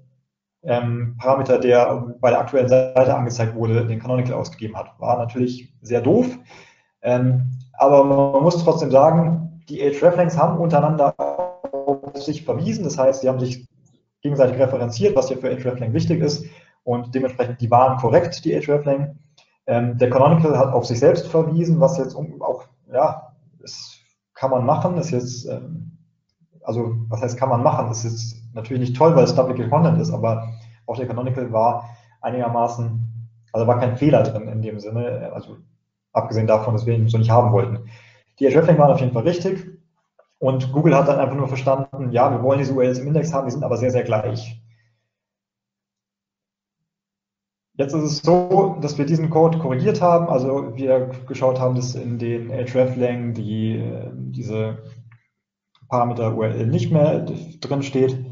ähm, Parameter, der bei der aktuellen Seite angezeigt wurde, den Canonical ausgegeben hat. War natürlich sehr doof. Ähm, aber man muss trotzdem sagen, die Hreflangs haben untereinander auf sich verwiesen. Das heißt, sie haben sich gegenseitig referenziert, was ja für hreflang wichtig ist. Und dementsprechend, die waren korrekt, die hreflang. Ähm, der Canonical hat auf sich selbst verwiesen, was jetzt auch, ja, das kann man machen, ist jetzt, ähm, also was heißt kann man machen, das ist jetzt natürlich nicht toll, weil es Duplicate Content ist, aber auch der Canonical war einigermaßen, also war kein Fehler drin in dem Sinne, also abgesehen davon, dass wir ihn so nicht haben wollten. Die Hreflang waren auf jeden Fall richtig und Google hat dann einfach nur verstanden, ja, wir wollen diese URLs im Index haben, die sind aber sehr, sehr gleich. Jetzt ist es so, dass wir diesen Code korrigiert haben, also wir geschaut haben, dass in den hreflang die, diese Parameter URL nicht mehr drin steht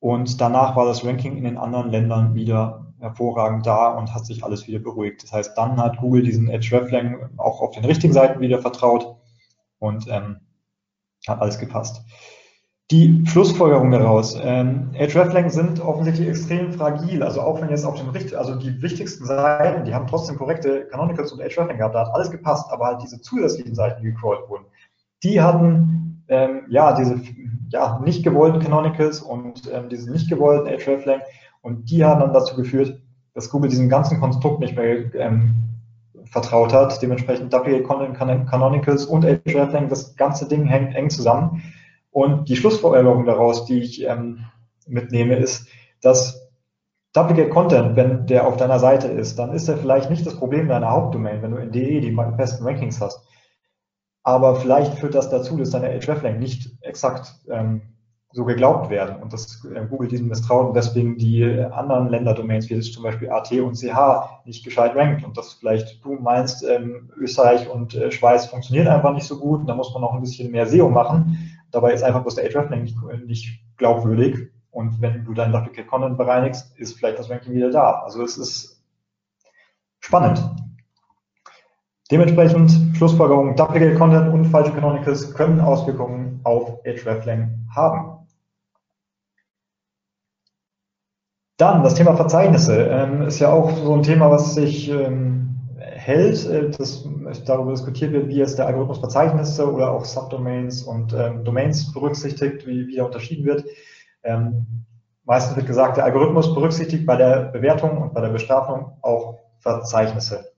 und danach war das Ranking in den anderen Ländern wieder hervorragend da und hat sich alles wieder beruhigt. Das heißt, dann hat Google diesen hreflang auch auf den richtigen Seiten wieder vertraut und ähm, hat alles gepasst. Die Schlussfolgerung daraus. Ähm, Hreflang sind offensichtlich extrem fragil. Also auch wenn jetzt auf dem Richt, also die wichtigsten Seiten, die haben trotzdem korrekte Canonicals und Hreflang gehabt, da hat alles gepasst, aber halt diese zusätzlichen Seiten, die gecrawlt wurden, die hatten ähm, ja diese ja, nicht gewollten Canonicals und ähm, diese nicht gewollten Hreflang und die haben dann dazu geführt, dass Google diesem ganzen Konstrukt nicht mehr ähm, vertraut hat. Dementsprechend WA Content Canonicals und hreflang, das ganze Ding hängt eng zusammen. Und die Schlussfolgerung daraus, die ich ähm, mitnehme, ist, dass Duplicate Content, wenn der auf deiner Seite ist, dann ist er vielleicht nicht das Problem deiner Hauptdomain, wenn du in DE die besten Rankings hast. Aber vielleicht führt das dazu, dass deine hreflang nicht exakt ähm, so geglaubt werden und dass äh, Google diesem misstraut und deswegen die anderen Länderdomains, wie zum Beispiel AT und CH, nicht gescheit rankt und dass vielleicht du meinst, ähm, Österreich und äh, Schweiz funktioniert einfach nicht so gut und da muss man noch ein bisschen mehr SEO machen. Dabei ist einfach bloß der Hreflang nicht, nicht glaubwürdig und wenn du deinen Duplicate Content bereinigst, ist vielleicht das Ranking wieder da. Also es ist spannend. Dementsprechend Schlussfolgerung, Duplicate Content und falsche Canonicals können Auswirkungen auf Hreflang haben. Dann das Thema Verzeichnisse ähm, ist ja auch so ein Thema, was sich ähm, hält, äh, dass darüber diskutiert wird, wie jetzt der Algorithmus Verzeichnisse oder auch Subdomains und ähm, Domains berücksichtigt, wie, wie er unterschieden wird. Ähm, meistens wird gesagt, der Algorithmus berücksichtigt bei der Bewertung und bei der Bestrafung auch Verzeichnisse.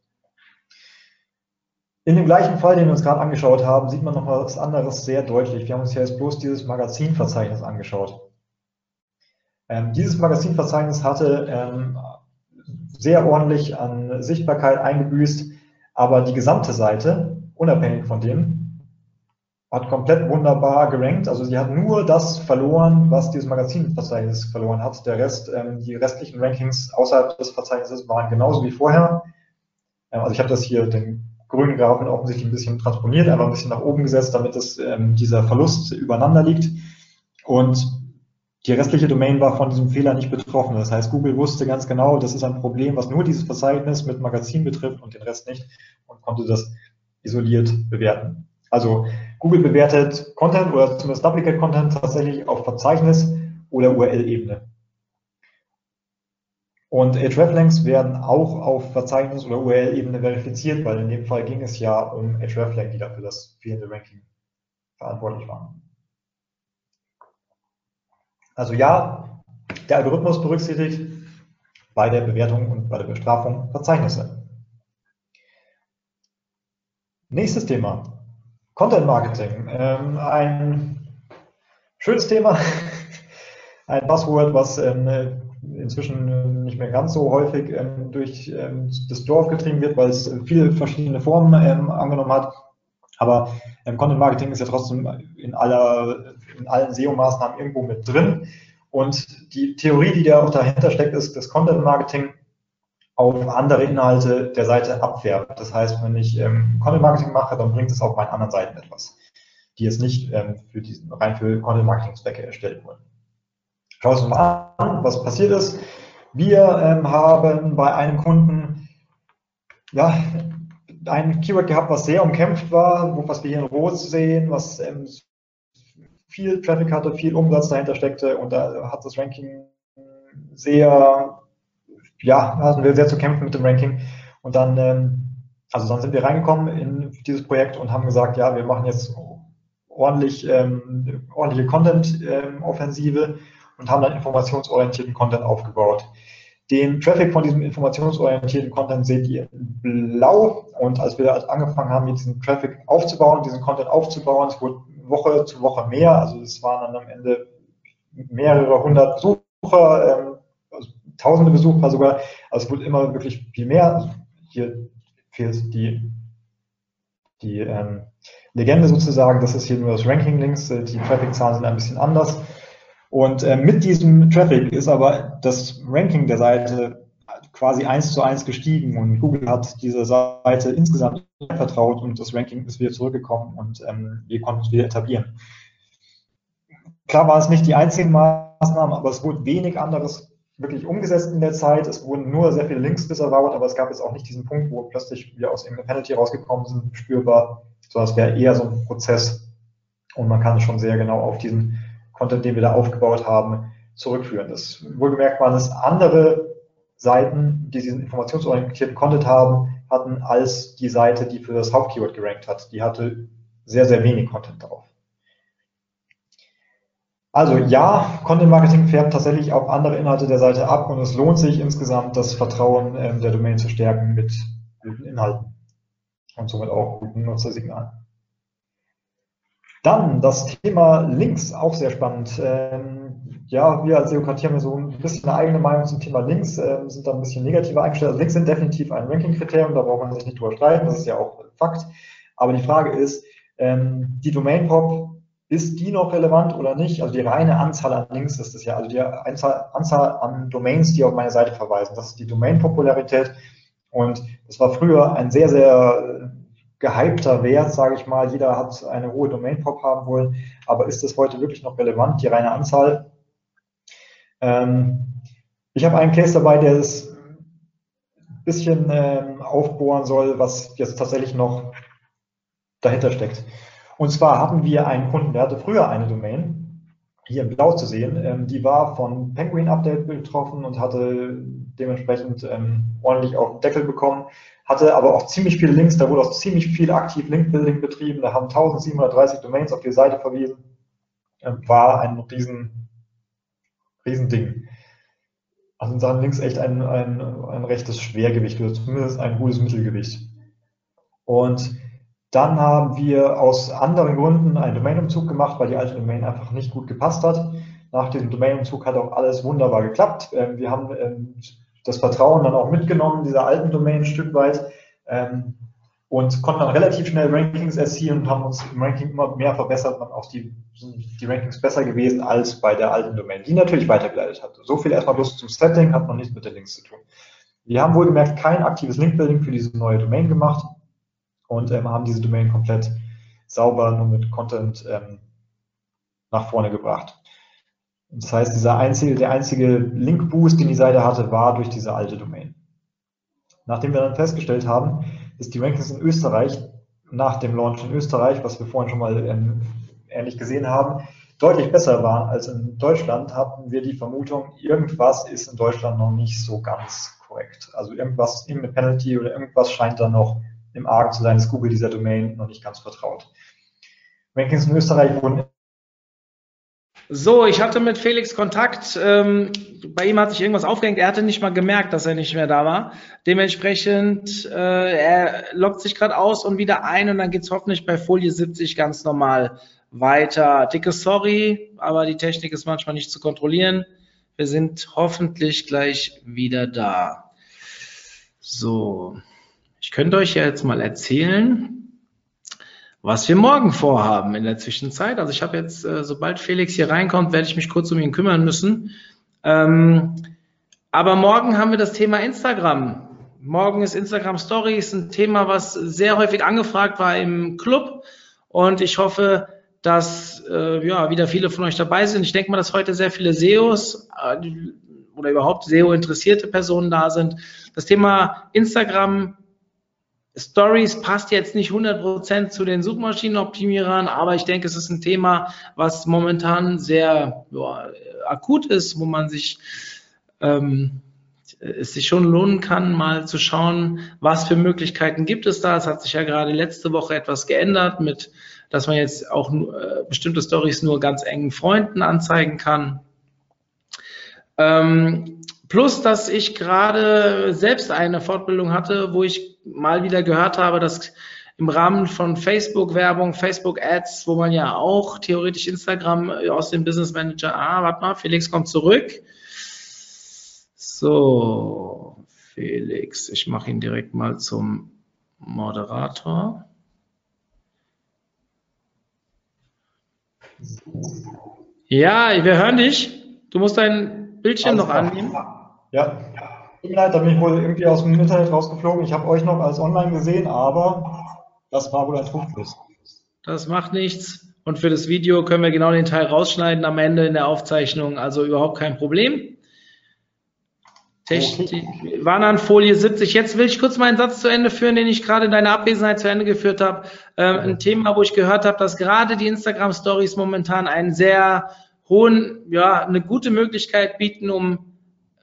In dem gleichen Fall, den wir uns gerade angeschaut haben, sieht man noch was anderes sehr deutlich. Wir haben uns ja jetzt bloß dieses Magazinverzeichnis angeschaut. Ähm, dieses Magazinverzeichnis hatte ähm, sehr ordentlich an Sichtbarkeit eingebüßt, aber die gesamte Seite, unabhängig von dem, hat komplett wunderbar gerankt. Also sie hat nur das verloren, was dieses Magazinverzeichnis verloren hat. Der Rest, ähm, die restlichen Rankings außerhalb des Verzeichnisses waren genauso wie vorher. Ähm, also ich habe das hier den grünen Graphen offensichtlich ein bisschen transponiert, einfach ein bisschen nach oben gesetzt, damit es, ähm, dieser Verlust übereinander liegt. Und die restliche Domain war von diesem Fehler nicht betroffen. Das heißt, Google wusste ganz genau, das ist ein Problem, was nur dieses Verzeichnis mit Magazin betrifft und den Rest nicht und konnte das isoliert bewerten. Also Google bewertet Content oder zumindest Duplicate Content tatsächlich auf Verzeichnis oder URL-Ebene. Und hreflangs werden auch auf Verzeichnis- oder URL-Ebene verifiziert, weil in dem Fall ging es ja um hreflang, die dafür das fehlende Ranking verantwortlich waren. Also ja, der Algorithmus berücksichtigt bei der Bewertung und bei der Bestrafung Verzeichnisse. Nächstes Thema. Content Marketing. Ähm, ein schönes Thema. [LAUGHS] Ein Passwort, was ähm, inzwischen nicht mehr ganz so häufig ähm, durch ähm, das Dorf getrieben wird, weil es viele verschiedene Formen ähm, angenommen hat. Aber ähm, Content Marketing ist ja trotzdem in, aller, in allen SEO-Maßnahmen irgendwo mit drin. Und die Theorie, die da auch dahinter steckt, ist, dass Content Marketing auf andere Inhalte der Seite abfärbt. Das heißt, wenn ich ähm, Content Marketing mache, dann bringt es auf meinen anderen Seiten etwas, die jetzt nicht ähm, für diesen, rein für Content Marketing Zwecke erstellt wurden. Schauen wir uns mal an, was passiert ist. Wir ähm, haben bei einem Kunden ja, ein Keyword gehabt, was sehr umkämpft war, was wir hier in Rot sehen, was ähm, viel Traffic hatte, viel Umsatz dahinter steckte und da hat das Ranking sehr, ja, hatten wir sehr zu kämpfen mit dem Ranking. Und dann, ähm, also dann sind wir reingekommen in dieses Projekt und haben gesagt, ja, wir machen jetzt ordentlich, ähm, ordentliche Content-Offensive ähm, und haben dann informationsorientierten Content aufgebaut. Den Traffic von diesem informationsorientierten Content seht ihr in blau. Und als wir angefangen haben, diesen Traffic aufzubauen, diesen Content aufzubauen, es wurde Woche zu Woche mehr. Also es waren dann am Ende mehrere hundert Besucher, ähm, also tausende Besucher sogar. Also es wurde immer wirklich viel mehr. Also hier fehlt die, die ähm, Legende sozusagen. Das ist hier nur das Ranking links. Die Traffic-Zahlen sind ein bisschen anders. Und äh, mit diesem Traffic ist aber das Ranking der Seite quasi eins zu eins gestiegen und Google hat dieser Seite insgesamt vertraut und das Ranking ist wieder zurückgekommen und ähm, wir konnten es wieder etablieren. Klar waren es nicht die einzigen Maßnahmen, aber es wurde wenig anderes wirklich umgesetzt in der Zeit. Es wurden nur sehr viele Links disavowed, aber es gab jetzt auch nicht diesen Punkt, wo plötzlich wir aus irgendeiner Penalty rausgekommen sind, spürbar, sondern es wäre eher so ein Prozess und man kann schon sehr genau auf diesen Content, den wir da aufgebaut haben, zurückführen. Das wohlgemerkt waren es andere Seiten, die diesen informationsorientierten Content haben, hatten, als die Seite, die für das Hauptkeyword gerankt hat. Die hatte sehr, sehr wenig Content drauf. Also ja, Content Marketing färbt tatsächlich auf andere Inhalte der Seite ab und es lohnt sich insgesamt, das Vertrauen ähm, der Domain zu stärken mit guten Inhalten und somit auch guten Nutzersignalen. Dann das Thema Links, auch sehr spannend. Ähm, ja, wir als Seokratie haben ja so ein bisschen eine eigene Meinung zum Thema Links, äh, sind da ein bisschen negativer eingestellt. Also Links sind definitiv ein Ranking-Kriterium, da braucht man sich nicht drüber streiten, das ist ja auch Fakt. Aber die Frage ist, ähm, die Domain-Pop, ist die noch relevant oder nicht? Also die reine Anzahl an Links ist es ja, also die Anzahl, Anzahl an Domains, die auf meine Seite verweisen. Das ist die Domain-Popularität. Und das war früher ein sehr, sehr gehypter Wert, sage ich mal. Jeder hat eine hohe Domain-Pop haben wollen, aber ist das heute wirklich noch relevant, die reine Anzahl? Ähm, ich habe einen Case dabei, der es ein bisschen ähm, aufbohren soll, was jetzt tatsächlich noch dahinter steckt. Und zwar hatten wir einen Kunden, der hatte früher eine Domain, hier in Blau zu sehen, ähm, die war von Penguin Update betroffen und hatte dementsprechend ähm, ordentlich auf den Deckel bekommen hatte aber auch ziemlich viele Links, da wurde auch ziemlich viel aktiv Link-Building betrieben, da haben 1730 Domains auf die Seite verwiesen, ähm, war ein riesen, riesen Ding. Also in Sachen Links echt ein, ein, ein rechtes Schwergewicht oder zumindest ein gutes Mittelgewicht. Und dann haben wir aus anderen Gründen einen Domainumzug gemacht, weil die alte Domain einfach nicht gut gepasst hat. Nach diesem Domainumzug hat auch alles wunderbar geklappt. Ähm, wir haben ähm, das Vertrauen dann auch mitgenommen, dieser alten Domain ein Stück weit. Ähm, und konnten dann relativ schnell Rankings erzielen und haben uns im Ranking immer mehr verbessert und auch die, die Rankings besser gewesen als bei der alten Domain, die natürlich weitergeleitet hat. So viel erstmal bloß zum Setting, hat noch nichts mit den Links zu tun. Wir haben wohlgemerkt kein aktives Linkbuilding für diese neue Domain gemacht und ähm, haben diese Domain komplett sauber nur mit Content ähm, nach vorne gebracht. Das heißt, dieser einzige, der einzige Link-Boost, den die Seite hatte, war durch diese alte Domain. Nachdem wir dann festgestellt haben, dass die Rankings in Österreich nach dem Launch in Österreich, was wir vorhin schon mal ähm, ähnlich gesehen haben, deutlich besser waren als in Deutschland, hatten wir die Vermutung, irgendwas ist in Deutschland noch nicht so ganz korrekt. Also irgendwas, irgendeine Penalty oder irgendwas scheint da noch im Argen zu sein, dass Google dieser Domain noch nicht ganz vertraut. Rankings in Österreich wurden so, ich hatte mit Felix Kontakt. Ähm, bei ihm hat sich irgendwas aufgehängt. Er hatte nicht mal gemerkt, dass er nicht mehr da war. Dementsprechend, äh, er loggt sich gerade aus und wieder ein und dann geht's hoffentlich bei Folie 70 ganz normal weiter. Dicke Sorry, aber die Technik ist manchmal nicht zu kontrollieren. Wir sind hoffentlich gleich wieder da. So, ich könnte euch ja jetzt mal erzählen, was wir morgen vorhaben in der Zwischenzeit. Also ich habe jetzt, äh, sobald Felix hier reinkommt, werde ich mich kurz um ihn kümmern müssen. Ähm, aber morgen haben wir das Thema Instagram. Morgen ist Instagram Stories ein Thema, was sehr häufig angefragt war im Club. Und ich hoffe, dass äh, ja, wieder viele von euch dabei sind. Ich denke mal, dass heute sehr viele SEOs äh, oder überhaupt SEO-interessierte Personen da sind. Das Thema Instagram Stories passt jetzt nicht 100% zu den Suchmaschinenoptimierern, aber ich denke, es ist ein Thema, was momentan sehr ja, akut ist, wo man sich ähm, es sich schon lohnen kann, mal zu schauen, was für Möglichkeiten gibt es da. Es hat sich ja gerade letzte Woche etwas geändert mit, dass man jetzt auch äh, bestimmte Stories nur ganz engen Freunden anzeigen kann. Ähm, plus, dass ich gerade selbst eine Fortbildung hatte, wo ich mal wieder gehört habe, dass im Rahmen von Facebook-Werbung, Facebook-Ads, wo man ja auch theoretisch Instagram aus dem Business Manager, ah, warte mal, Felix kommt zurück. So, Felix, ich mache ihn direkt mal zum Moderator. Ja, wir hören dich. Du musst dein Bildschirm noch annehmen. Ja, tut mir leid, da bin ich wohl irgendwie aus dem Internet rausgeflogen. Ich habe euch noch als online gesehen, aber das war wohl ein Trugschluss. Das macht nichts. Und für das Video können wir genau den Teil rausschneiden am Ende in der Aufzeichnung. Also überhaupt kein Problem. Technik, okay. waren an Folie 70. Jetzt will ich kurz meinen Satz zu Ende führen, den ich gerade in deiner Abwesenheit zu Ende geführt habe. Ähm, ein Thema, wo ich gehört habe, dass gerade die Instagram Stories momentan einen sehr hohen, ja, eine gute Möglichkeit bieten, um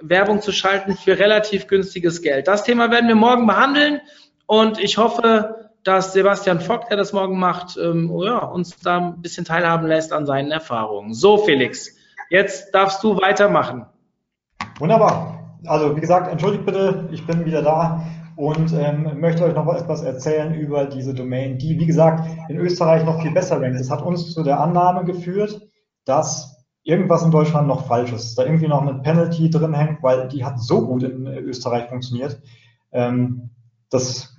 Werbung zu schalten für relativ günstiges Geld. Das Thema werden wir morgen behandeln und ich hoffe, dass Sebastian Fock, der das morgen macht, ähm, ja, uns da ein bisschen teilhaben lässt an seinen Erfahrungen. So, Felix, jetzt darfst du weitermachen. Wunderbar also wie gesagt, entschuldigt bitte, ich bin wieder da und ähm, möchte euch noch etwas erzählen über diese Domain, die, wie gesagt, in Österreich noch viel besser rankt. Das hat uns zu der Annahme geführt, dass irgendwas in Deutschland noch falsch ist, da irgendwie noch eine Penalty drin hängt, weil die hat so gut in Österreich funktioniert. Ähm, das,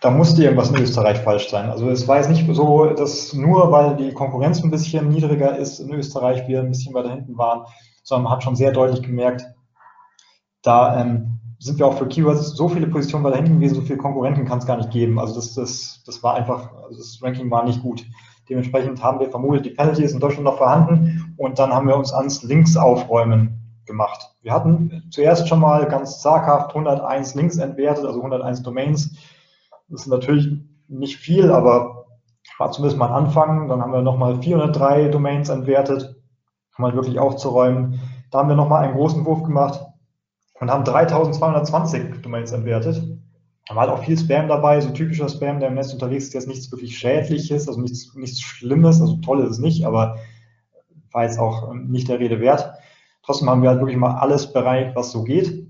da musste irgendwas in Österreich falsch sein. Also es war jetzt nicht so, dass nur weil die Konkurrenz ein bisschen niedriger ist in Österreich, wir ein bisschen weiter hinten waren, sondern man hat schon sehr deutlich gemerkt, da ähm, sind wir auch für Keywords so viele Positionen weiter hinten gewesen, so viele Konkurrenten kann es gar nicht geben. Also das, das, das war einfach, also das Ranking war nicht gut. Dementsprechend haben wir vermutet, die Penalty ist in Deutschland noch vorhanden und dann haben wir uns ans Links aufräumen gemacht. Wir hatten zuerst schon mal ganz zaghaft 101 Links entwertet, also 101 Domains. Das ist natürlich nicht viel, aber war zumindest mal ein Anfang. Dann haben wir nochmal 403 Domains entwertet, um mal wirklich aufzuräumen. Da haben wir nochmal einen großen Wurf gemacht und haben 3220 Domains entwertet. Haben halt auch viel Spam dabei, so typischer Spam, der im Netz unterwegs ist, jetzt nichts wirklich Schädliches, also nichts, nichts Schlimmes, also toll ist es nicht, aber war jetzt auch ähm, nicht der Rede wert. Trotzdem haben wir halt wirklich mal alles bereit, was so geht.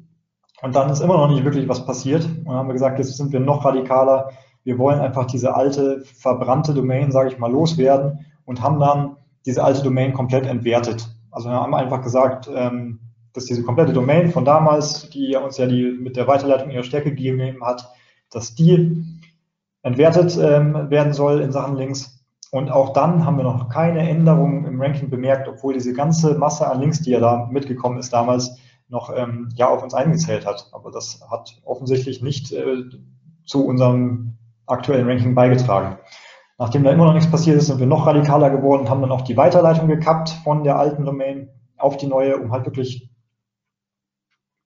Und dann ist immer noch nicht wirklich was passiert. Und dann haben wir gesagt, jetzt sind wir noch radikaler. Wir wollen einfach diese alte, verbrannte Domain, sage ich mal, loswerden und haben dann diese alte Domain komplett entwertet. Also wir haben einfach gesagt, ähm, dass diese komplette Domain von damals, die uns ja die mit der Weiterleitung ihre Stärke gegeben hat, dass die entwertet ähm, werden soll in Sachen Links. Und auch dann haben wir noch keine Änderungen im Ranking bemerkt, obwohl diese ganze Masse an Links, die ja da mitgekommen ist damals, noch ähm, ja auf uns eingezählt hat. Aber das hat offensichtlich nicht äh, zu unserem aktuellen Ranking beigetragen. Nachdem da immer noch nichts passiert ist, sind wir noch radikaler geworden und haben dann auch die Weiterleitung gekappt von der alten Domain auf die neue, um halt wirklich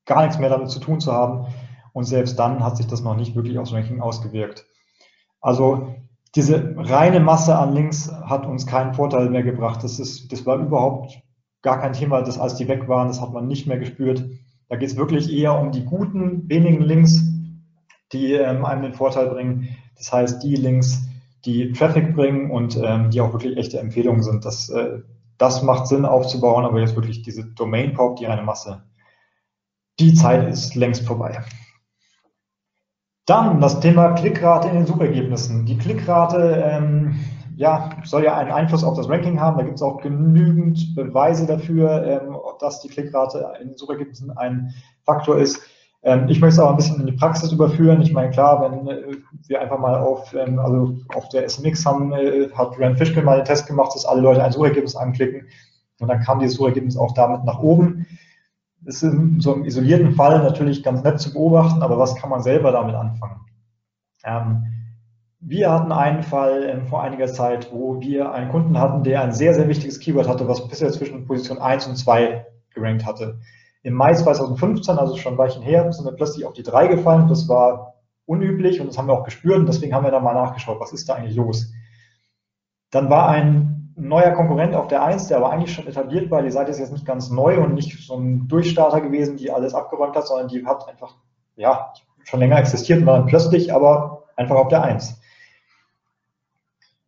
gar nichts mehr damit zu tun zu haben. Und selbst dann hat sich das noch nicht wirklich aufs Ranking ausgewirkt. Also diese reine Masse an Links hat uns keinen Vorteil mehr gebracht. Das, ist, das war überhaupt gar kein Thema, das, als die weg waren, das hat man nicht mehr gespürt. Da geht es wirklich eher um die guten, wenigen Links, die ähm, einem den Vorteil bringen. Das heißt, die Links, die Traffic bringen und ähm, die auch wirklich echte Empfehlungen sind. Das, äh, das macht Sinn aufzubauen, aber jetzt wirklich diese Domain Pop, die reine Masse, die Zeit ist längst vorbei. Dann das Thema Klickrate in den Suchergebnissen. Die Klickrate ähm, ja, soll ja einen Einfluss auf das Ranking haben. Da gibt es auch genügend Beweise dafür, ähm, dass die Klickrate in den Suchergebnissen ein Faktor ist. Ähm, ich möchte es aber ein bisschen in die Praxis überführen. Ich meine, klar, wenn äh, wir einfach mal auf, ähm, also auf der SMX haben, äh, hat Rand Fishkin mal den Test gemacht, dass alle Leute ein Suchergebnis anklicken. Und dann kam dieses Suchergebnis auch damit nach oben ist in so einem isolierten Fall natürlich ganz nett zu beobachten, aber was kann man selber damit anfangen? Ähm, wir hatten einen Fall ähm, vor einiger Zeit, wo wir einen Kunden hatten, der ein sehr, sehr wichtiges Keyword hatte, was bisher zwischen Position 1 und 2 gerankt hatte. Im Mai 2015, also schon ein Weilchen her, sind wir plötzlich auf die 3 gefallen. Das war unüblich und das haben wir auch gespürt und deswegen haben wir da mal nachgeschaut, was ist da eigentlich los. Dann war ein neuer Konkurrent auf der 1, der aber eigentlich schon etabliert war. Die Seite ist jetzt nicht ganz neu und nicht so ein Durchstarter gewesen, die alles abgeräumt hat, sondern die hat einfach, ja, schon länger existiert und war dann plötzlich aber einfach auf der 1.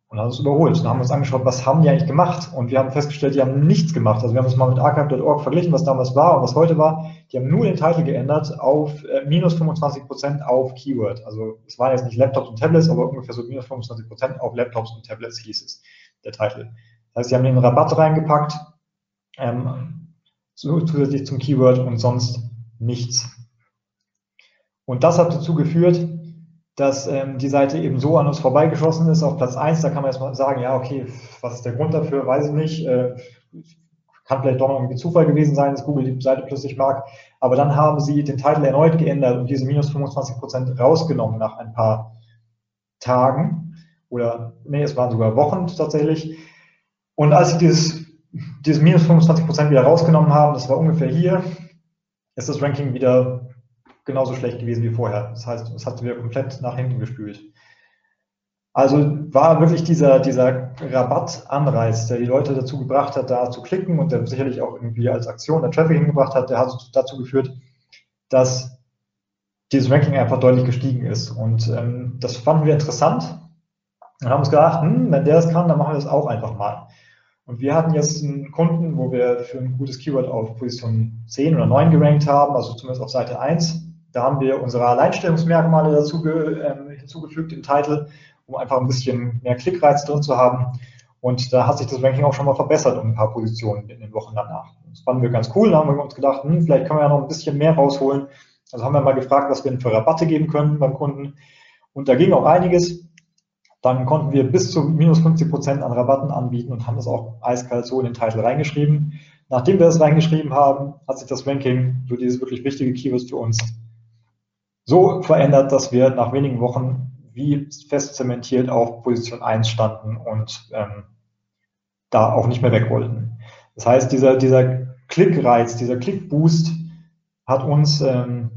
Und haben es überholt. Dann haben wir uns angeschaut, was haben die eigentlich gemacht? Und wir haben festgestellt, die haben nichts gemacht. Also wir haben es mal mit archive.org verglichen, was damals war und was heute war. Die haben nur den Titel geändert auf äh, minus 25 Prozent auf Keyword. Also es waren jetzt nicht Laptops und Tablets, aber ungefähr so minus 25 Prozent auf Laptops und Tablets hieß es, der Titel. Das heißt, sie haben den Rabatt reingepackt, ähm, zusätzlich zum Keyword und sonst nichts. Und das hat dazu geführt, dass ähm, die Seite eben so an uns vorbeigeschossen ist auf Platz 1. Da kann man jetzt mal sagen, ja, okay, was ist der Grund dafür, weiß ich nicht. Äh, kann vielleicht doch noch irgendwie Zufall gewesen sein, dass Google die Seite plötzlich mag. Aber dann haben sie den Titel erneut geändert und diese minus 25 Prozent rausgenommen nach ein paar Tagen. Oder, nee, es waren sogar Wochen tatsächlich. Und als sie dieses, dieses minus 25 Prozent wieder rausgenommen haben, das war ungefähr hier, ist das Ranking wieder genauso schlecht gewesen wie vorher. Das heißt, es hat wieder komplett nach hinten gespült. Also war wirklich dieser, dieser Rabattanreiz, der die Leute dazu gebracht hat, da zu klicken und der sicherlich auch irgendwie als Aktion der Traffic hingebracht hat, der hat dazu geführt, dass dieses Ranking einfach deutlich gestiegen ist. Und ähm, das fanden wir interessant und haben uns gedacht, hm, wenn der das kann, dann machen wir das auch einfach mal. Und wir hatten jetzt einen Kunden, wo wir für ein gutes Keyword auf Position 10 oder 9 gerankt haben, also zumindest auf Seite 1. Da haben wir unsere Alleinstellungsmerkmale dazu äh, hinzugefügt im Titel, um einfach ein bisschen mehr Klickreiz drin zu haben. Und da hat sich das Ranking auch schon mal verbessert um ein paar Positionen in den Wochen danach. Das fanden wir ganz cool. Da haben wir uns gedacht, hm, vielleicht können wir ja noch ein bisschen mehr rausholen. Also haben wir mal gefragt, was wir denn für Rabatte geben können beim Kunden. Und da ging auch einiges. Dann konnten wir bis zu minus 50 Prozent an Rabatten anbieten und haben das auch eiskalt so in den Titel reingeschrieben. Nachdem wir das reingeschrieben haben, hat sich das Ranking für dieses wirklich wichtige Keywords für uns so verändert, dass wir nach wenigen Wochen wie fest zementiert auf Position 1 standen und ähm, da auch nicht mehr weg wollten. Das heißt, dieser, dieser Klickreiz, dieser Klickboost hat uns ähm,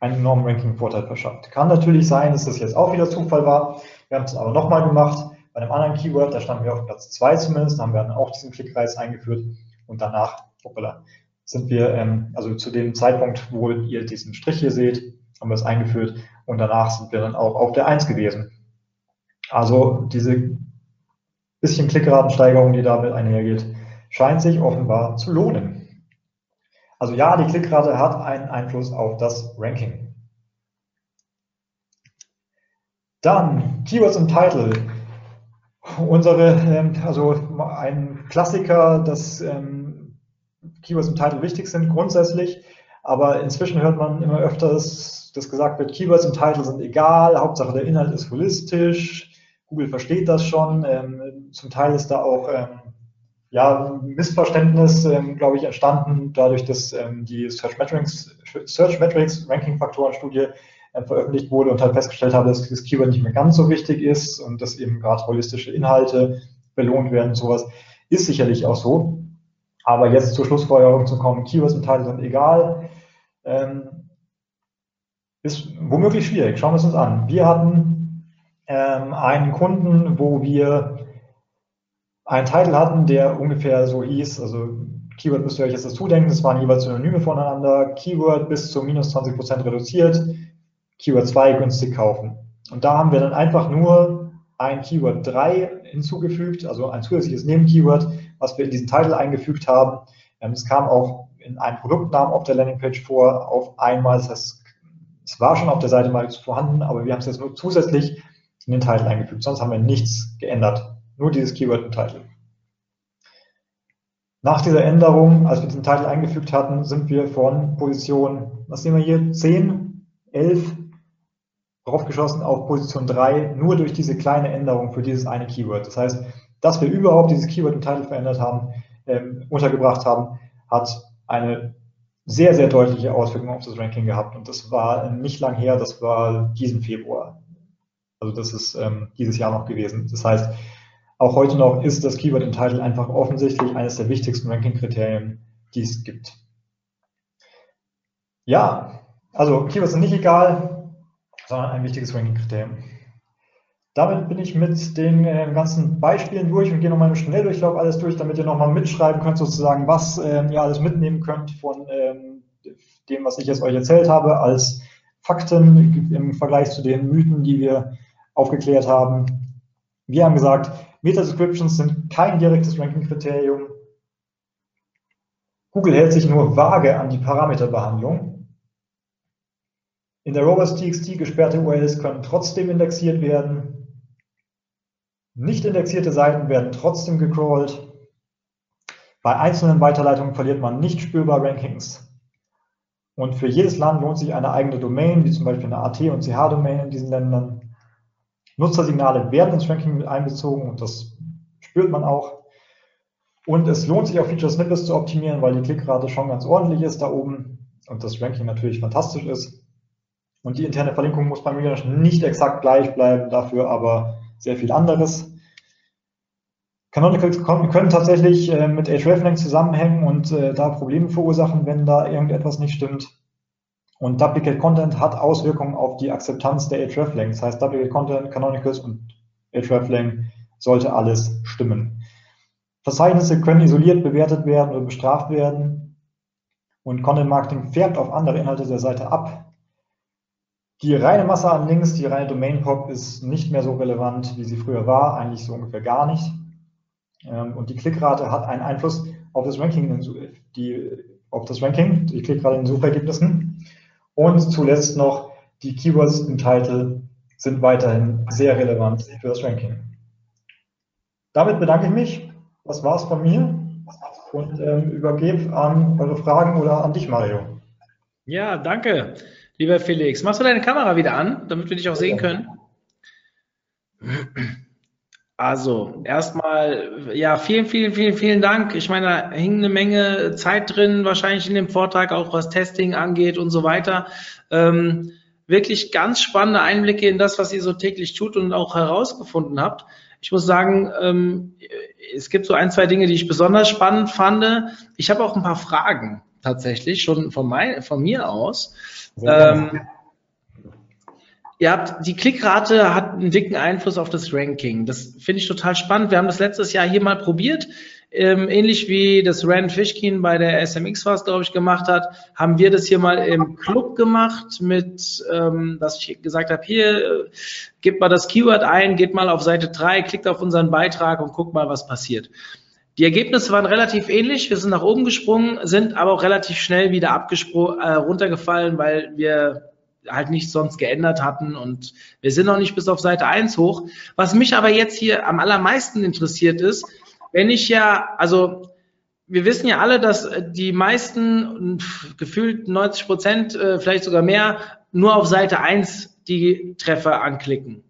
einen enormen Ranking-Vorteil verschafft. Kann natürlich sein, dass das jetzt auch wieder Zufall war. Wir haben es aber nochmal gemacht. Bei einem anderen Keyword, da standen wir auf Platz 2 zumindest, da haben wir dann auch diesen Klickreiz eingeführt und danach, hoppala, sind wir, ähm, also zu dem Zeitpunkt, wo ihr diesen Strich hier seht, haben wir es eingeführt und danach sind wir dann auch auf der 1 gewesen. Also diese bisschen Klickratensteigerung, die damit einhergeht, scheint sich offenbar zu lohnen. Also ja, die Klickrate hat einen Einfluss auf das Ranking. Dann Keywords im Title. Unsere, ähm, also ein Klassiker, dass ähm, Keywords im Title wichtig sind grundsätzlich, aber inzwischen hört man immer öfters dass gesagt wird, Keywords im Titel sind egal, Hauptsache der Inhalt ist holistisch. Google versteht das schon. Ähm, zum Teil ist da auch ja, Missverständnis, glaube ich, entstanden, dadurch, dass die Search Metrics, Search Metrics Ranking Faktoren Studie veröffentlicht wurde und halt festgestellt habe, dass das Keyword nicht mehr ganz so wichtig ist und dass eben gerade holistische Inhalte belohnt werden und sowas. Ist sicherlich auch so. Aber jetzt zur Schlussfolgerung zu kommen, Keywords im Titel sind egal. Ähm, ist womöglich schwierig. Schauen wir es uns an. Wir hatten ähm, einen Kunden, wo wir einen Titel hatten, der ungefähr so hieß, also Keyword müsst ihr euch jetzt dazu denken, das waren jeweils Synonyme voneinander, Keyword bis zu minus 20% reduziert, Keyword 2 günstig kaufen. Und da haben wir dann einfach nur ein Keyword 3 hinzugefügt, also ein zusätzliches Nebenkeyword, was wir in diesen Titel eingefügt haben. Ähm, es kam auch in einem Produktnamen auf der Landingpage vor, auf einmal, das heißt, es war schon auf der Seite mal vorhanden, aber wir haben es jetzt nur zusätzlich in den Titel eingefügt. Sonst haben wir nichts geändert. Nur dieses Keyword im Titel. Nach dieser Änderung, als wir diesen Titel eingefügt hatten, sind wir von Position, was sehen wir hier, 10, 11 draufgeschossen auf Position 3, nur durch diese kleine Änderung für dieses eine Keyword. Das heißt, dass wir überhaupt dieses Keyword im Titel verändert haben, ähm, untergebracht haben, hat eine sehr, sehr deutliche Auswirkungen auf das Ranking gehabt. Und das war nicht lang her, das war diesen Februar. Also das ist ähm, dieses Jahr noch gewesen. Das heißt, auch heute noch ist das Keyword im Title einfach offensichtlich eines der wichtigsten Ranking-Kriterien, die es gibt. Ja, also Keywords sind nicht egal, sondern ein wichtiges Ranking-Kriterium. Damit bin ich mit den äh, ganzen Beispielen durch und gehe nochmal im Schnelldurchlauf alles durch, damit ihr nochmal mitschreiben könnt, sozusagen, was ähm, ihr alles mitnehmen könnt von ähm, dem, was ich jetzt euch erzählt habe, als Fakten im Vergleich zu den Mythen, die wir aufgeklärt haben. Wir haben gesagt, Meta-Descriptions sind kein direktes Ranking-Kriterium. Google hält sich nur vage an die Parameterbehandlung. In der Robots.txt gesperrte URLs können trotzdem indexiert werden. Nicht indexierte Seiten werden trotzdem gecrawlt. Bei einzelnen Weiterleitungen verliert man nicht spürbar Rankings. Und für jedes Land lohnt sich eine eigene Domain, wie zum Beispiel eine AT- und CH-Domain in diesen Ländern. Nutzersignale werden ins Ranking mit einbezogen und das spürt man auch. Und es lohnt sich auch Feature Snippets zu optimieren, weil die Klickrate schon ganz ordentlich ist da oben und das Ranking natürlich fantastisch ist. Und die interne Verlinkung muss beim Relaunch nicht exakt gleich bleiben, dafür aber sehr viel anderes. Canonicals können tatsächlich äh, mit hreflang zusammenhängen und äh, da Probleme verursachen, wenn da irgendetwas nicht stimmt. Und Duplicate Content hat Auswirkungen auf die Akzeptanz der hreflang. Das heißt, Duplicate Content, Canonicals und hreflang sollte alles stimmen. Verzeichnisse können isoliert bewertet werden oder bestraft werden. Und Content Marketing färbt auf andere Inhalte der Seite ab. Die reine Masse an Links, die reine Domain Pop ist nicht mehr so relevant, wie sie früher war, eigentlich so ungefähr gar nicht. Ähm, und die Klickrate hat einen Einfluss auf das Ranking, die, auf das Ranking, die Klickrate in den Suchergebnissen. Und zuletzt noch, die Keywords im Titel sind weiterhin sehr relevant für das Ranking. Damit bedanke ich mich. Das war's von mir und ähm, übergebe an eure Fragen oder an dich, Mario. Ja, danke, lieber Felix. Machst du deine Kamera wieder an, damit wir dich auch sehen können? Also, erstmal, ja, vielen, vielen, vielen, vielen Dank. Ich meine, da hing eine Menge Zeit drin, wahrscheinlich in dem Vortrag, auch was Testing angeht und so weiter. Ähm, wirklich ganz spannende Einblicke in das, was ihr so täglich tut und auch herausgefunden habt. Ich muss sagen, ähm, es gibt so ein, zwei Dinge, die ich besonders spannend fand. Ich habe auch ein paar Fragen tatsächlich schon von, mein, von mir aus. Ähm, Ihr habt, die Klickrate hat einen dicken Einfluss auf das Ranking. Das finde ich total spannend. Wir haben das letztes Jahr hier mal probiert. Ähm, ähnlich wie das Rand Fishkin bei der SMX was, glaube ich, gemacht hat, haben wir das hier mal im Club gemacht mit, ähm, dass ich gesagt habe, hier, äh, gebt mal das Keyword ein, geht mal auf Seite 3, klickt auf unseren Beitrag und guckt mal, was passiert. Die Ergebnisse waren relativ ähnlich. Wir sind nach oben gesprungen, sind aber auch relativ schnell wieder abgesprungen, äh, runtergefallen, weil wir halt nichts sonst geändert hatten und wir sind noch nicht bis auf Seite 1 hoch. Was mich aber jetzt hier am allermeisten interessiert ist, wenn ich ja, also wir wissen ja alle, dass die meisten, gefühlt 90 Prozent, äh, vielleicht sogar mehr, nur auf Seite 1 die Treffer anklicken.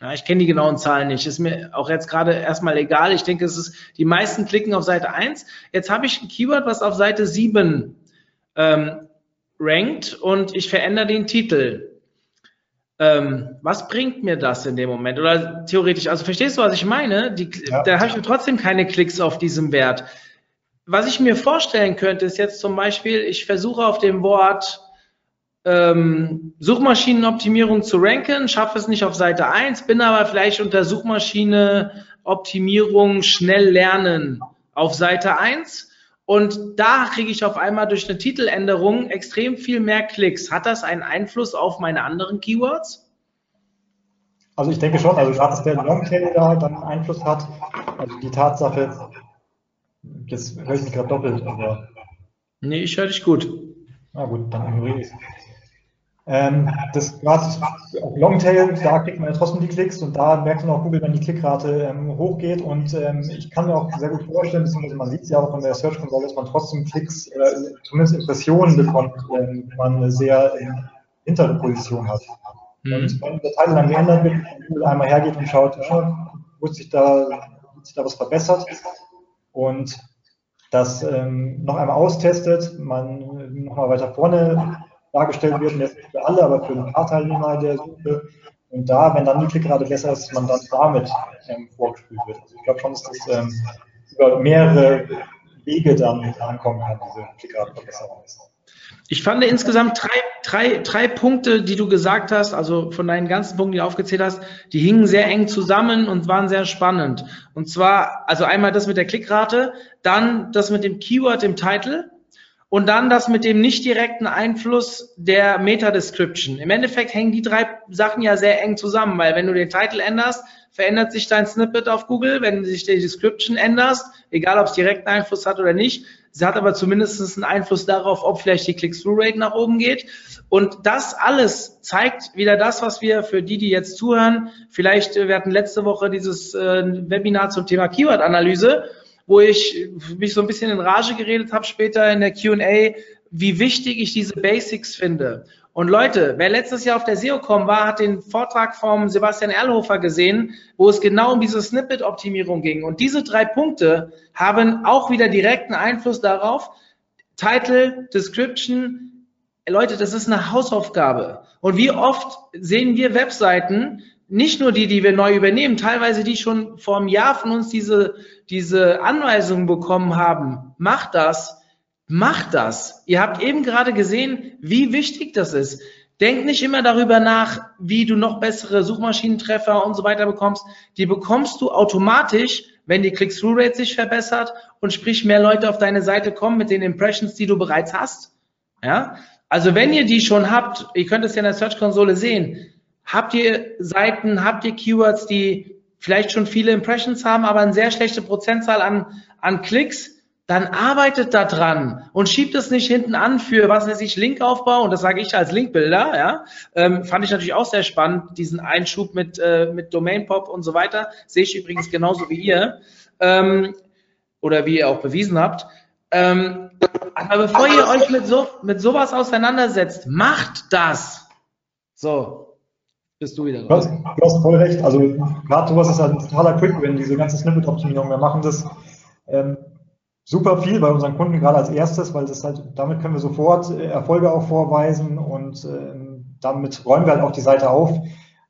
Ja, ich kenne die genauen Zahlen nicht. Ist mir auch jetzt gerade erstmal egal. Ich denke, es ist, die meisten klicken auf Seite 1. Jetzt habe ich ein Keyword, was auf Seite 7 ähm, rankt und ich verändere den Titel. Ähm, was bringt mir das in dem Moment? Oder theoretisch, also verstehst du, was ich meine? Die, ja. Da habe ich trotzdem keine Klicks auf diesem Wert. Was ich mir vorstellen könnte, ist jetzt zum Beispiel, ich versuche auf dem Wort ähm, Suchmaschinenoptimierung zu ranken, schaffe es nicht auf Seite 1, bin aber vielleicht unter Suchmaschineoptimierung schnell lernen auf Seite 1 und da kriege ich auf einmal durch eine Titeländerung extrem viel mehr Klicks. Hat das einen Einfluss auf meine anderen Keywords? Also ich denke schon, also gerade, dass der Longtail da dann Einfluss hat, also die Tatsache, jetzt höre ich mich gerade doppelt, aber. Nee, ich höre dich gut. Na gut, dann ignoriere ich es. Ähm, das gerade auf Longtail, da kriegt man ja trotzdem die Klicks und da merkt man auch Google, wenn die Klickrate ähm, hochgeht und ähm, ich kann mir auch sehr gut vorstellen, beziehungsweise man sieht es ja auch in der Search Console, dass man trotzdem Klicks, äh, zumindest Impressionen bekommt, wenn man eine sehr äh, hintere Position hat. Mhm. Und wenn der Teil dann geändert wird, Google einmal hergeht und schaut, ja, wird sich da, wird sich da was verbessert und das ähm, noch einmal austestet, man nochmal weiter vorne dargestellt wird, jetzt nicht für alle, aber für ein paar Teilnehmer der Suche. Und da, wenn dann die Klickrate besser ist, man dann damit ähm, vorgespielt wird. Also ich glaube schon, dass das ähm, über mehrere Wege dann ankommen kann, diese Klickrateverbesserung. Ich fand insgesamt drei, drei, drei Punkte, die du gesagt hast, also von deinen ganzen Punkten, die du aufgezählt hast, die hingen sehr eng zusammen und waren sehr spannend. Und zwar, also einmal das mit der Klickrate, dann das mit dem Keyword im Titel und dann das mit dem nicht direkten Einfluss der Meta-Description. Im Endeffekt hängen die drei Sachen ja sehr eng zusammen, weil wenn du den Titel änderst, verändert sich dein Snippet auf Google. Wenn sich die Description änderst, egal ob es direkten Einfluss hat oder nicht, sie hat aber zumindest einen Einfluss darauf, ob vielleicht die Click-Through-Rate nach oben geht. Und das alles zeigt wieder das, was wir für die, die jetzt zuhören, vielleicht, äh, wir hatten letzte Woche dieses äh, Webinar zum Thema Keyword-Analyse wo ich mich so ein bisschen in Rage geredet habe später in der Q&A, wie wichtig ich diese Basics finde. Und Leute, wer letztes Jahr auf der SEOCom war, hat den Vortrag vom Sebastian Erlhofer gesehen, wo es genau um diese Snippet-Optimierung ging. Und diese drei Punkte haben auch wieder direkten Einfluss darauf. Title, Description, Leute, das ist eine Hausaufgabe. Und wie oft sehen wir Webseiten, nicht nur die, die wir neu übernehmen, teilweise die schon vor einem Jahr von uns diese, diese Anweisungen bekommen haben. Macht das, macht das. Ihr habt eben gerade gesehen, wie wichtig das ist. Denk nicht immer darüber nach, wie du noch bessere Suchmaschinentreffer und so weiter bekommst. Die bekommst du automatisch, wenn die Click-Through-Rate sich verbessert und sprich mehr Leute auf deine Seite kommen mit den Impressions, die du bereits hast. Ja? Also wenn ihr die schon habt, ihr könnt es ja in der Search-Konsole sehen, Habt ihr Seiten, habt ihr Keywords, die vielleicht schon viele Impressions haben, aber eine sehr schlechte Prozentzahl an, an Klicks? Dann arbeitet da dran und schiebt es nicht hinten an für, was weiß ich, Linkaufbau. Und das sage ich als Linkbilder, ja. Ähm, fand ich natürlich auch sehr spannend, diesen Einschub mit, äh, mit Domain Pop und so weiter. Sehe ich übrigens genauso wie ihr. Ähm, oder wie ihr auch bewiesen habt. Ähm, aber bevor ihr euch mit so, mit sowas auseinandersetzt, macht das. So, bist du wieder raus. Du hast, voll recht. Also gerade sowas ist halt ein totaler Quick-Win, diese ganze Snippet-Optimierung. Wir machen das ähm, super viel bei unseren Kunden, gerade als erstes, weil das halt, damit können wir sofort äh, Erfolge auch vorweisen und ähm, damit räumen wir halt auch die Seite auf.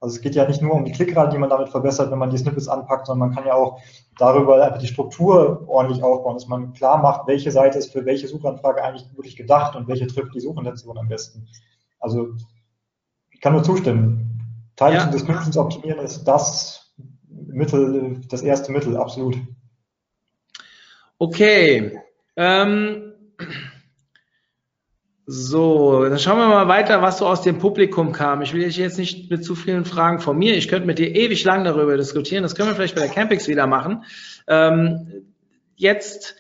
Also es geht ja nicht nur um die Klickrate, die man damit verbessert, wenn man die Snippets anpackt, sondern man kann ja auch darüber einfach die Struktur ordentlich aufbauen, dass man klar macht, welche Seite ist für welche Suchanfrage eigentlich wirklich gedacht und welche trifft die Suchintention am besten. Also ich kann nur zustimmen. Teile ja. des Nutzens optimieren ist das Mittel, das erste Mittel, absolut. Okay. Ähm, so, dann schauen wir mal weiter, was so aus dem Publikum kam. Ich will dich jetzt nicht mit zu vielen Fragen von mir. Ich könnte mit dir ewig lang darüber diskutieren. Das können wir vielleicht bei der Campix wieder machen. Ähm, jetzt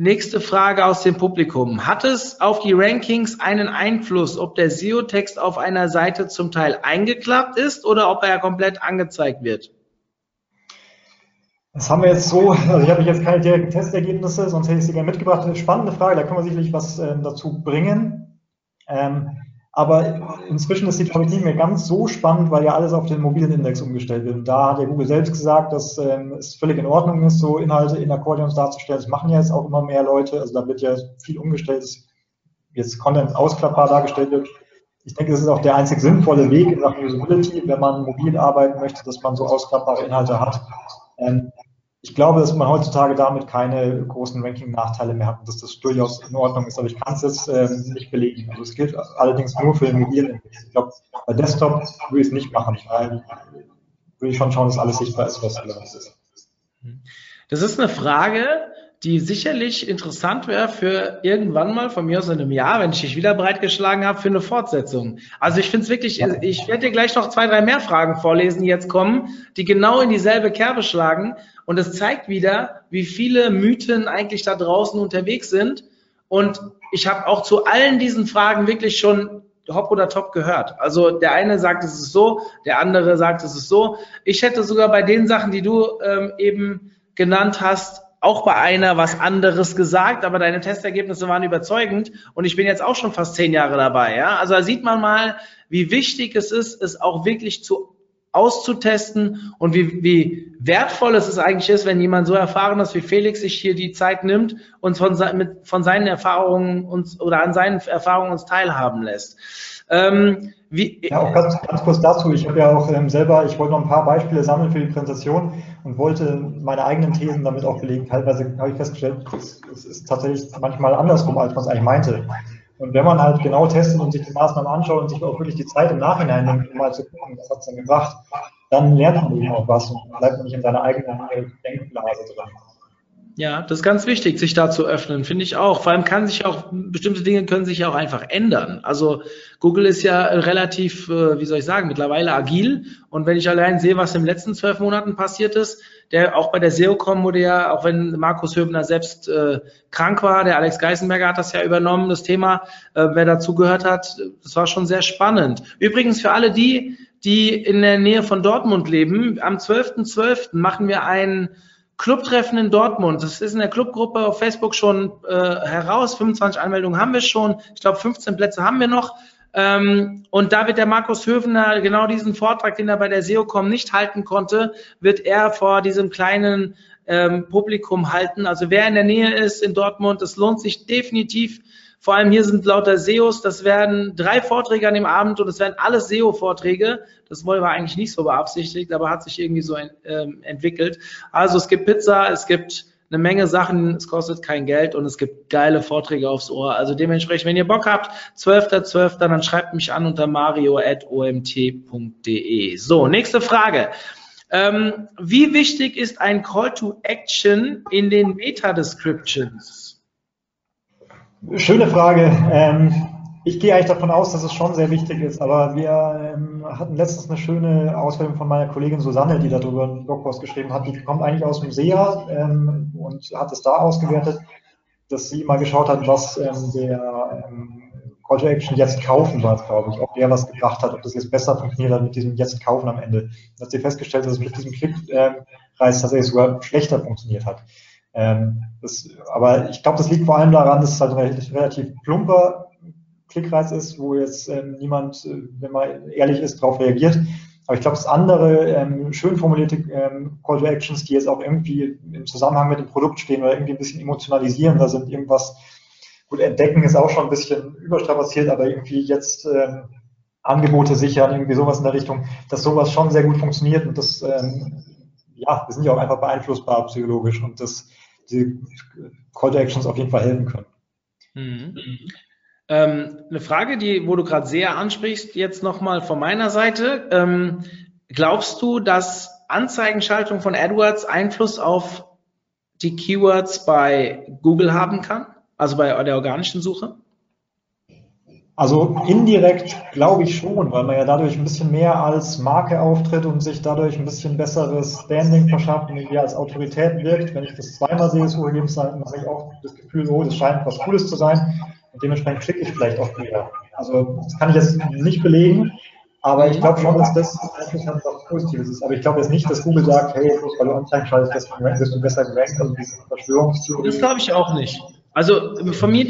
Nächste Frage aus dem Publikum. Hat es auf die Rankings einen Einfluss, ob der SEO-Text auf einer Seite zum Teil eingeklappt ist oder ob er komplett angezeigt wird? Das haben wir jetzt so, also ich habe jetzt keine direkten Testergebnisse, sonst hätte ich sie gerne mitgebracht. Spannende Frage, da können wir sicherlich was äh, dazu bringen. Ähm, aber inzwischen ist die Traffic nicht mehr ganz so spannend, weil ja alles auf den mobilen Index umgestellt wird. Und da hat ja Google selbst gesagt, dass ähm, es völlig in Ordnung ist, so Inhalte in Akkordeons darzustellen. Das machen ja jetzt auch immer mehr Leute. Also da wird ja viel umgestellt, dass jetzt Content ausklappbar dargestellt wird. Ich denke, das ist auch der einzig sinnvolle Weg in Sachen Usability, wenn man mobil arbeiten möchte, dass man so ausklappbare Inhalte hat. Ähm, ich glaube, dass man heutzutage damit keine großen Ranking-Nachteile mehr hat und dass das durchaus in Ordnung ist. Aber ich kann es jetzt äh, nicht belegen. Also es gilt allerdings nur für den mobilen Ich glaube, bei Desktop würde ich es nicht machen, weil würde ich schon schauen, dass alles sichtbar ist, was relevant ist. Das ist eine Frage, die sicherlich interessant wäre für irgendwann mal, von mir aus in einem Jahr, wenn ich dich wieder bereitgeschlagen habe, für eine Fortsetzung. Also ich finde es wirklich, ich werde dir gleich noch zwei, drei mehr Fragen vorlesen, die jetzt kommen, die genau in dieselbe Kerbe schlagen. Und es zeigt wieder, wie viele Mythen eigentlich da draußen unterwegs sind. Und ich habe auch zu allen diesen Fragen wirklich schon Hop oder Top gehört. Also der eine sagt, es ist so, der andere sagt, es ist so. Ich hätte sogar bei den Sachen, die du ähm, eben genannt hast, auch bei einer was anderes gesagt, aber deine Testergebnisse waren überzeugend und ich bin jetzt auch schon fast zehn Jahre dabei. Ja? Also da sieht man mal, wie wichtig es ist, es auch wirklich zu auszutesten und wie, wie wertvoll es eigentlich ist, wenn jemand so erfahren ist wie Felix sich hier die Zeit nimmt und von, mit, von seinen Erfahrungen uns oder an seinen Erfahrungen uns teilhaben lässt. Ähm, wie, ja, auch ganz, ganz kurz dazu. Ich habe ja auch ähm, selber, ich wollte noch ein paar Beispiele sammeln für die Präsentation und wollte meine eigenen Thesen damit auch belegen. Teilweise habe ich festgestellt, es, ist tatsächlich manchmal andersrum, als man es eigentlich meinte. Und wenn man halt genau testet und sich die Maßnahmen anschaut und sich auch wirklich die Zeit im Nachhinein nimmt, um mal zu gucken, was hat es denn gebracht, dann lernt man eben auch was und bleibt nicht in seiner eigenen Denkblase drin. Ja, das ist ganz wichtig, sich da zu öffnen, finde ich auch. Vor allem kann sich auch, bestimmte Dinge können sich ja auch einfach ändern. Also Google ist ja relativ, äh, wie soll ich sagen, mittlerweile agil. Und wenn ich allein sehe, was in den letzten zwölf Monaten passiert ist, der auch bei der SEOCom wurde ja, auch wenn Markus Höbner selbst äh, krank war, der Alex Geisenberger hat das ja übernommen, das Thema, äh, wer dazugehört hat, das war schon sehr spannend. Übrigens für alle die, die in der Nähe von Dortmund leben, am 12.12. .12. machen wir ein Clubtreffen in Dortmund. Das ist in der Clubgruppe auf Facebook schon äh, heraus. 25 Anmeldungen haben wir schon. Ich glaube, 15 Plätze haben wir noch. Ähm, und da wird der Markus Höfner genau diesen Vortrag, den er bei der SEOCom nicht halten konnte, wird er vor diesem kleinen ähm, Publikum halten. Also wer in der Nähe ist in Dortmund, es lohnt sich definitiv. Vor allem hier sind lauter SEOs, das werden drei Vorträge an dem Abend und es werden alles SEO-Vorträge. Das wollen wir eigentlich nicht so beabsichtigt, aber hat sich irgendwie so ähm, entwickelt. Also es gibt Pizza, es gibt eine Menge Sachen, es kostet kein Geld und es gibt geile Vorträge aufs Ohr. Also dementsprechend, wenn ihr Bock habt, 12.12., .12., dann schreibt mich an unter mario.omt.de. So, nächste Frage. Ähm, wie wichtig ist ein Call to Action in den Meta-Descriptions? Schöne Frage. Ähm, ich gehe eigentlich davon aus, dass es schon sehr wichtig ist, aber wir ähm, hatten letztens eine schöne Auswertung von meiner Kollegin Susanne, die darüber einen Blogpost geschrieben hat. Die kommt eigentlich aus dem SEA ähm, und hat es da ausgewertet, dass sie mal geschaut hat, was ähm, der ähm, Call to Action jetzt kaufen war, glaube ich, ob der was gebracht hat, ob das jetzt besser funktioniert hat mit diesem jetzt kaufen am Ende. Da hat sie festgestellt, dass es mit diesem Klickpreis ähm, tatsächlich sogar schlechter funktioniert hat. Ähm, das, aber ich glaube, das liegt vor allem daran, dass es halt ein relativ plumper Klickreiz ist, wo jetzt ähm, niemand, äh, wenn man ehrlich ist, darauf reagiert. Aber ich glaube, das andere, ähm, schön formulierte ähm, Call to Actions, die jetzt auch irgendwie im Zusammenhang mit dem Produkt stehen oder irgendwie ein bisschen emotionalisierender sind, irgendwas, gut, entdecken ist auch schon ein bisschen überstrapaziert, aber irgendwie jetzt ähm, Angebote sichern, irgendwie sowas in der Richtung, dass sowas schon sehr gut funktioniert und das, ähm, ja, wir sind ja auch einfach beeinflussbar psychologisch und dass die Call to Actions auf jeden Fall helfen können. Mhm. Ähm, eine Frage, die, wo du gerade sehr ansprichst, jetzt nochmal von meiner Seite. Ähm, glaubst du, dass Anzeigenschaltung von AdWords Einfluss auf die Keywords bei Google haben kann? Also bei der organischen Suche? Also indirekt glaube ich schon, weil man ja dadurch ein bisschen mehr als Marke auftritt und sich dadurch ein bisschen besseres Standing verschafft und irgendwie als Autorität wirkt. Wenn ich das zweimal sehe, so ergeben dann habe ich auch das Gefühl, oh, das scheint was Cooles zu sein. Und dementsprechend klicke ich vielleicht auch mehr. Also das kann ich jetzt nicht belegen, aber ich glaube schon, dass das eigentlich was Positives ist. Aber ich glaube jetzt nicht, dass Google sagt, hey, bloß weil du Anzeigen schaltest, wirst du besser gerankt. Also diese Verschwörungstheorie. Das glaube ich auch nicht. Also von mir,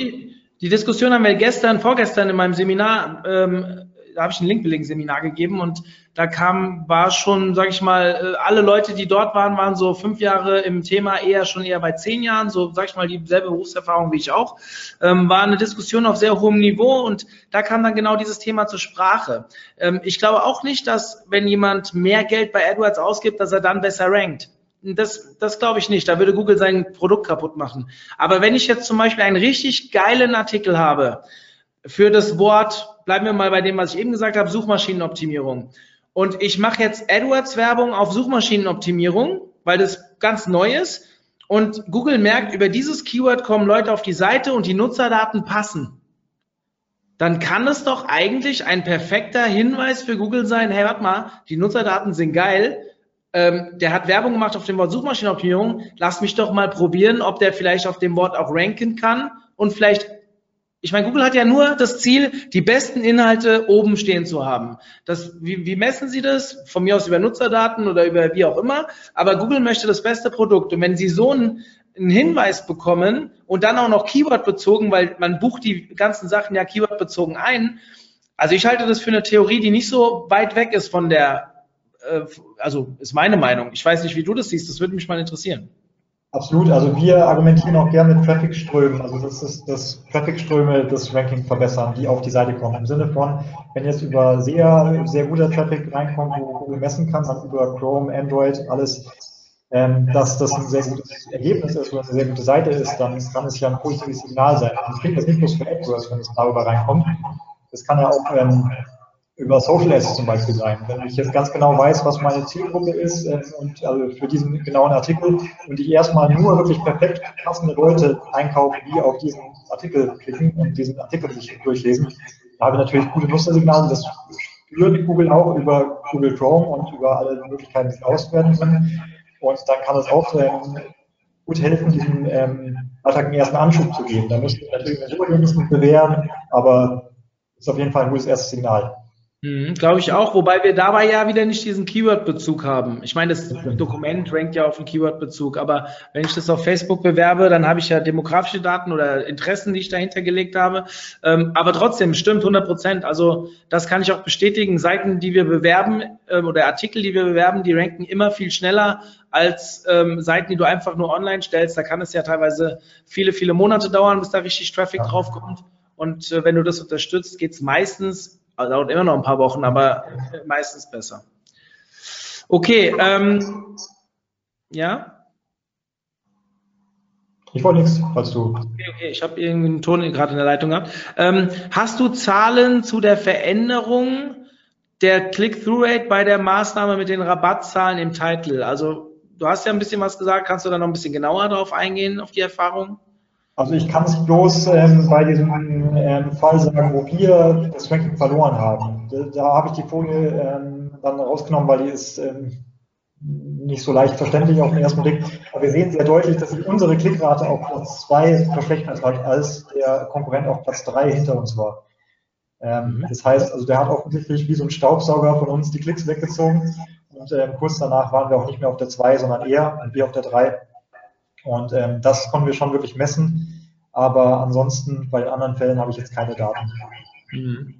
die, Diskussion haben wir gestern, vorgestern in meinem Seminar ähm, da habe ich ein Link-Building-Seminar gegeben und da kam, war schon, sage ich mal, äh, alle Leute, die dort waren, waren so fünf Jahre im Thema, eher schon eher bei zehn Jahren, so sage ich mal, dieselbe Berufserfahrung wie ich auch. Ähm, war eine Diskussion auf sehr hohem Niveau und da kam dann genau dieses Thema zur Sprache. Ähm, ich glaube auch nicht, dass wenn jemand mehr Geld bei AdWords ausgibt, dass er dann besser rankt. Das, das glaube ich nicht. Da würde Google sein Produkt kaputt machen. Aber wenn ich jetzt zum Beispiel einen richtig geilen Artikel habe für das Wort bleiben wir mal bei dem, was ich eben gesagt habe, Suchmaschinenoptimierung. Und ich mache jetzt AdWords-Werbung auf Suchmaschinenoptimierung, weil das ganz neu ist. Und Google merkt, über dieses Keyword kommen Leute auf die Seite und die Nutzerdaten passen. Dann kann es doch eigentlich ein perfekter Hinweis für Google sein, hey, warte mal, die Nutzerdaten sind geil. Ähm, der hat Werbung gemacht auf dem Wort Suchmaschinenoptimierung. Lass mich doch mal probieren, ob der vielleicht auf dem Wort auch ranken kann und vielleicht ich meine, Google hat ja nur das Ziel, die besten Inhalte oben stehen zu haben. Das, wie, wie messen Sie das? Von mir aus über Nutzerdaten oder über wie auch immer. Aber Google möchte das beste Produkt. Und wenn Sie so einen, einen Hinweis bekommen und dann auch noch Keyword bezogen, weil man bucht die ganzen Sachen ja Keyword bezogen ein. Also ich halte das für eine Theorie, die nicht so weit weg ist von der, also ist meine Meinung. Ich weiß nicht, wie du das siehst. Das würde mich mal interessieren. Absolut, also wir argumentieren auch gerne mit Traffic-Strömen, also das ist das Traffic-Ströme das Ranking verbessern, die auf die Seite kommen. Im Sinne von, wenn jetzt über sehr, sehr guter Traffic reinkommt, wo Google messen kann, dann über Chrome, Android, alles ähm, dass das ein sehr gutes Ergebnis ist oder eine sehr gute Seite ist, dann kann es ja ein positives Signal sein. Und ich kriege das nicht bloß für AdWords, wenn es darüber reinkommt. Das kann ja auch ähm, über Social Ads zum Beispiel sein. Wenn ich jetzt ganz genau weiß, was meine Zielgruppe ist äh, und also für diesen genauen Artikel und ich erstmal nur wirklich perfekt passende Leute einkaufe, die auf diesen Artikel klicken und diesen Artikel sich durchlesen, da habe ich natürlich gute Nutzersignale. Das spürt Google auch über Google Chrome und über alle Möglichkeiten, die sie auswerten können. Und dann kann es auch ähm, gut helfen, diesem ähm, einen ersten Anschub zu geben. Da müssen wir natürlich eine Suchergebnisse bewähren, aber ist auf jeden Fall ein gutes erstes Signal. Mhm, Glaube ich auch, wobei wir dabei ja wieder nicht diesen Keyword-Bezug haben. Ich meine, das Dokument rankt ja auf den Keyword-Bezug, aber wenn ich das auf Facebook bewerbe, dann habe ich ja demografische Daten oder Interessen, die ich dahinter gelegt habe. Ähm, aber trotzdem, stimmt 100 Prozent. Also das kann ich auch bestätigen. Seiten, die wir bewerben ähm, oder Artikel, die wir bewerben, die ranken immer viel schneller als ähm, Seiten, die du einfach nur online stellst. Da kann es ja teilweise viele, viele Monate dauern, bis da richtig Traffic ja. draufkommt. Und äh, wenn du das unterstützt, geht es meistens also dauert immer noch ein paar Wochen, aber meistens besser. Okay, ähm, ja? Ich wollte nichts, falls du. Okay, okay. ich habe irgendeinen Ton gerade in der Leitung gehabt. Ähm, hast du Zahlen zu der Veränderung der Click-Through-Rate bei der Maßnahme mit den Rabattzahlen im Titel? Also du hast ja ein bisschen was gesagt, kannst du da noch ein bisschen genauer darauf eingehen, auf die Erfahrung? Also ich kann es bloß ähm, bei diesem ähm, Fall sagen, wo wir das Ranking verloren haben. Da, da habe ich die Folie ähm, dann rausgenommen, weil die ist ähm, nicht so leicht verständlich auf den ersten Blick. Aber wir sehen sehr deutlich, dass sich unsere Klickrate auf Platz 2 verschlechtert hat, als der Konkurrent auf Platz 3 hinter uns war. Ähm, mhm. das heißt, also der hat offensichtlich wie so ein Staubsauger von uns die Klicks weggezogen. Und ähm, kurz danach waren wir auch nicht mehr auf der 2, sondern eher und wir auf der 3. Und ähm, das konnten wir schon wirklich messen. Aber ansonsten bei den anderen Fällen habe ich jetzt keine Daten. Mhm.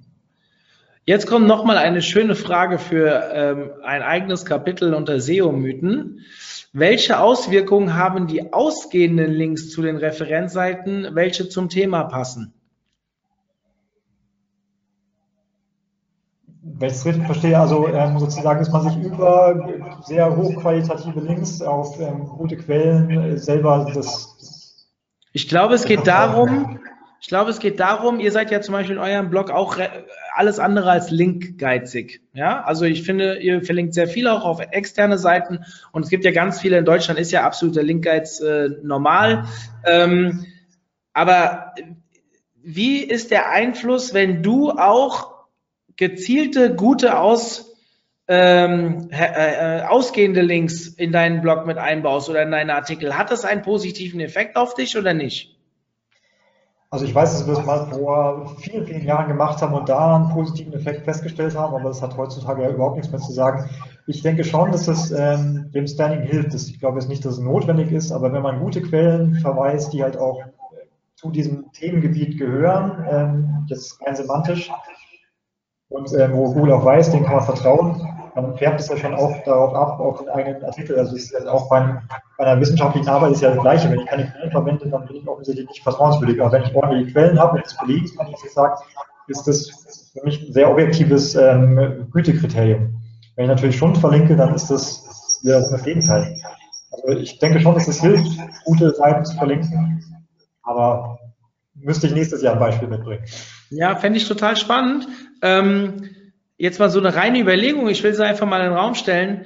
Jetzt kommt nochmal eine schöne Frage für ähm, ein eigenes Kapitel unter SEO-Mythen. Welche Auswirkungen haben die ausgehenden Links zu den Referenzseiten, welche zum Thema passen? Wenn ich es richtig verstehe, also ähm, sozusagen, dass man sich über sehr hochqualitative Links auf ähm, gute Quellen äh, selber das. Ich glaube, es geht darum, ich glaube, es geht darum, ihr seid ja zum Beispiel in eurem Blog auch alles andere als linkgeizig. Ja, also ich finde, ihr verlinkt sehr viel auch auf externe Seiten und es gibt ja ganz viele in Deutschland ist ja absoluter Linkgeiz äh, normal. Ähm, aber wie ist der Einfluss, wenn du auch gezielte, gute aus, ähm, äh, ausgehende Links in deinen Blog mit einbaust oder in deine Artikel, hat das einen positiven Effekt auf dich oder nicht? Also ich weiß, dass wir es mal vor vielen, vielen Jahren gemacht haben und da einen positiven Effekt festgestellt haben, aber das hat heutzutage ja überhaupt nichts mehr zu sagen. Ich denke schon, dass es ähm, dem Standing hilft. Ich glaube jetzt nicht, dass es notwendig ist, aber wenn man gute Quellen verweist, die halt auch zu diesem Themengebiet gehören, ähm, jetzt rein semantisch, und äh, wo Google auch weiß, dem kann man vertrauen, dann färbt es ja schon auch darauf ab, auf den eigenen Artikel. Also ist ja auch beim, bei einer wissenschaftlichen Arbeit ist ja das Gleiche. Wenn ich keine Quellen verwende, dann bin ich offensichtlich nicht vertrauenswürdig. Aber wenn ich ordentliche Quellen habe, wenn es belegt, kann ich sagt, ist das für mich ein sehr objektives ähm, Gütekriterium. Wenn ich natürlich schon verlinke, dann ist das wieder das Gegenteil. Also ich denke schon, dass es hilft, gute Seiten zu verlinken, aber müsste ich nächstes Jahr ein Beispiel mitbringen. Ja, fände ich total spannend. Ähm, jetzt mal so eine reine Überlegung, ich will sie einfach mal in den Raum stellen.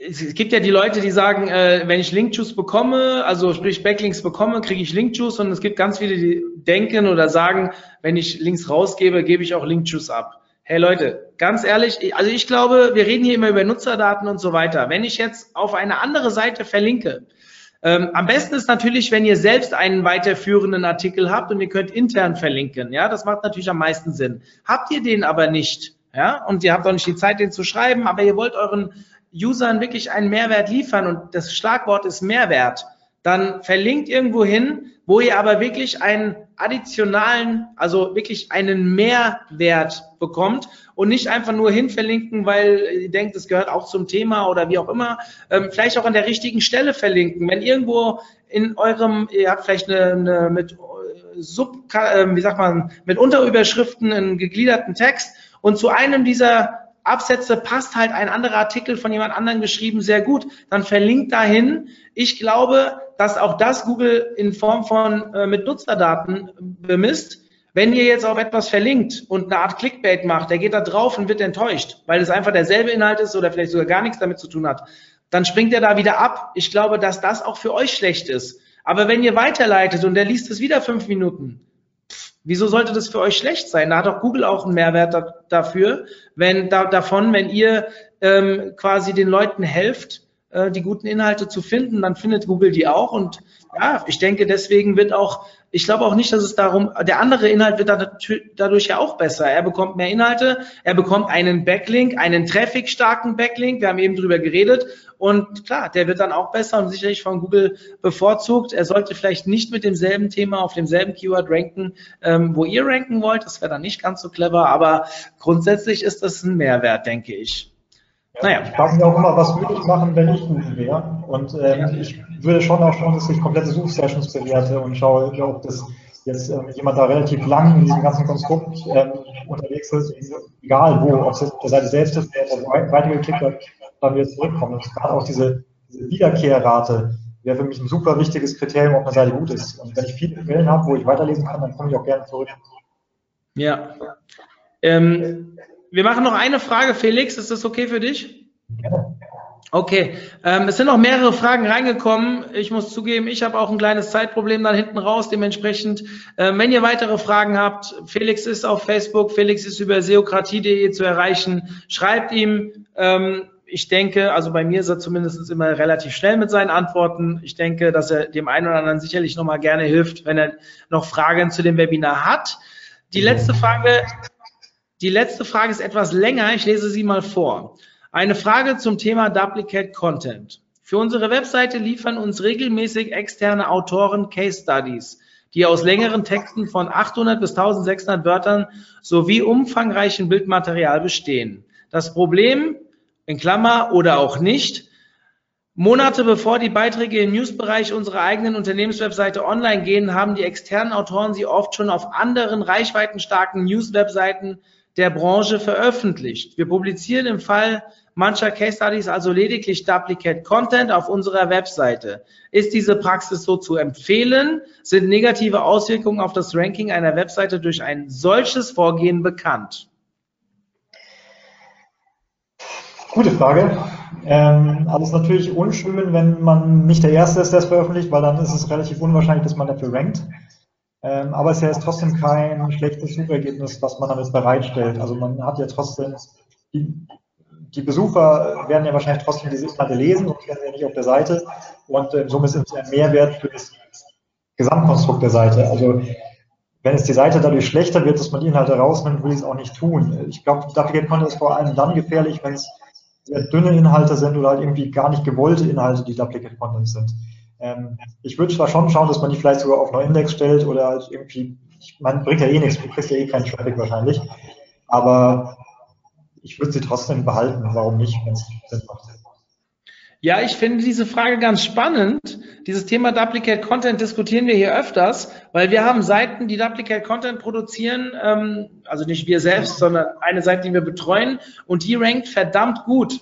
Es gibt ja die Leute, die sagen, äh, wenn ich Linkjuice bekomme, also sprich Backlinks bekomme, kriege ich Linkjuice und es gibt ganz viele, die denken oder sagen, wenn ich Links rausgebe, gebe ich auch Linkjuice ab. Hey Leute, ganz ehrlich, also ich glaube, wir reden hier immer über Nutzerdaten und so weiter. Wenn ich jetzt auf eine andere Seite verlinke, ähm, am besten ist natürlich, wenn ihr selbst einen weiterführenden Artikel habt und ihr könnt intern verlinken. Ja, das macht natürlich am meisten Sinn. Habt ihr den aber nicht, ja, und ihr habt auch nicht die Zeit, den zu schreiben, aber ihr wollt euren Usern wirklich einen Mehrwert liefern und das Schlagwort ist Mehrwert, dann verlinkt irgendwo hin, wo ihr aber wirklich einen additionalen, also wirklich einen Mehrwert bekommt und nicht einfach nur hin verlinken, weil ihr denkt, es gehört auch zum Thema oder wie auch immer. Ähm, vielleicht auch an der richtigen Stelle verlinken. Wenn irgendwo in eurem, ihr habt vielleicht eine, eine mit Sub, äh, wie sagt man, mit Unterüberschriften einen gegliederten Text und zu einem dieser Absätze passt halt ein anderer Artikel von jemand anderem geschrieben sehr gut. Dann verlinkt dahin. Ich glaube, dass auch das Google in Form von äh, mit Nutzerdaten bemisst. Wenn ihr jetzt auf etwas verlinkt und eine Art Clickbait macht, der geht da drauf und wird enttäuscht, weil es einfach derselbe Inhalt ist oder vielleicht sogar gar nichts damit zu tun hat, dann springt er da wieder ab. Ich glaube, dass das auch für euch schlecht ist. Aber wenn ihr weiterleitet und der liest es wieder fünf Minuten, Wieso sollte das für euch schlecht sein? Da hat auch Google auch einen Mehrwert da, dafür, wenn da, davon, wenn ihr ähm, quasi den Leuten helft, äh, die guten Inhalte zu finden, dann findet Google die auch. Und ja, ich denke, deswegen wird auch, ich glaube auch nicht, dass es darum, der andere Inhalt wird dadurch ja auch besser. Er bekommt mehr Inhalte, er bekommt einen Backlink, einen traffic-starken Backlink. Wir haben eben drüber geredet. Und klar, der wird dann auch besser und sicherlich von Google bevorzugt. Er sollte vielleicht nicht mit demselben Thema auf demselben Keyword ranken, ähm, wo ihr ranken wollt. Das wäre dann nicht ganz so clever, aber grundsätzlich ist das ein Mehrwert, denke ich. Naja. Ich frage mich auch immer, was würde ich machen, wenn ich Google wäre? Und ähm, ich würde schon auch schauen, dass ich komplette Suchsessions bewerte und schaue, ob das jetzt ähm, jemand da relativ lang in diesem ganzen Konstrukt ähm, unterwegs ist, egal wo, ob es der Seite selbst ist, oder weitergeklickt hat, dann wieder zurückkommen. Und gerade auch diese, diese Wiederkehrrate wäre für mich ein super wichtiges Kriterium, ob eine Seite gut ist. Und wenn ich viele Quellen habe, wo ich weiterlesen kann, dann komme ich auch gerne zurück. Ja. Ähm, wir machen noch eine Frage, Felix. Ist das okay für dich? Okay, ähm, es sind noch mehrere Fragen reingekommen. Ich muss zugeben, ich habe auch ein kleines Zeitproblem dann hinten raus. Dementsprechend, äh, wenn ihr weitere Fragen habt, Felix ist auf Facebook, Felix ist über seokratie.de zu erreichen. Schreibt ihm. Ähm, ich denke, also bei mir ist er zumindest immer relativ schnell mit seinen Antworten. Ich denke, dass er dem einen oder anderen sicherlich nochmal gerne hilft, wenn er noch Fragen zu dem Webinar hat. Die letzte Frage die letzte Frage ist etwas länger. Ich lese sie mal vor. Eine Frage zum Thema Duplicate Content. Für unsere Webseite liefern uns regelmäßig externe Autoren Case Studies, die aus längeren Texten von 800 bis 1600 Wörtern sowie umfangreichem Bildmaterial bestehen. Das Problem, in Klammer oder auch nicht, Monate bevor die Beiträge im Newsbereich unserer eigenen Unternehmenswebseite online gehen, haben die externen Autoren sie oft schon auf anderen reichweitenstarken News-Webseiten der Branche veröffentlicht. Wir publizieren im Fall mancher Case Studies also lediglich Duplicate Content auf unserer Webseite. Ist diese Praxis so zu empfehlen? Sind negative Auswirkungen auf das Ranking einer Webseite durch ein solches Vorgehen bekannt? Gute Frage. Ähm, also natürlich unschön, wenn man nicht der Erste ist, der es veröffentlicht, weil dann ist es relativ unwahrscheinlich, dass man dafür rankt. Ähm, aber es ist ja trotzdem kein schlechtes Suchergebnis, was man damit bereitstellt. Also man hat ja trotzdem, die, die Besucher werden ja wahrscheinlich trotzdem diese Inhalte lesen und werden ja nicht auf der Seite. Und äh, somit ist es ein Mehrwert für das Gesamtkonstrukt der Seite. Also wenn es die Seite dadurch schlechter wird, dass man die Inhalte rausnimmt, will ich es auch nicht tun. Ich glaube, man es vor allem dann gefährlich, wenn es sehr dünne Inhalte sind oder halt irgendwie gar nicht gewollte Inhalte, die Duplicate Content sind. Ähm, ich würde zwar schon schauen, dass man die vielleicht sogar auf Neuindex stellt oder halt irgendwie, meine, bringt ja eh nichts, du kriegst ja eh keinen Traffic wahrscheinlich, aber ich würde sie trotzdem behalten, warum nicht, wenn es Sinn macht. Ja, ich finde diese Frage ganz spannend. Dieses Thema Duplicate Content diskutieren wir hier öfters, weil wir haben Seiten, die Duplicate Content produzieren, ähm, also nicht wir selbst, sondern eine Seite, die wir betreuen und die rankt verdammt gut.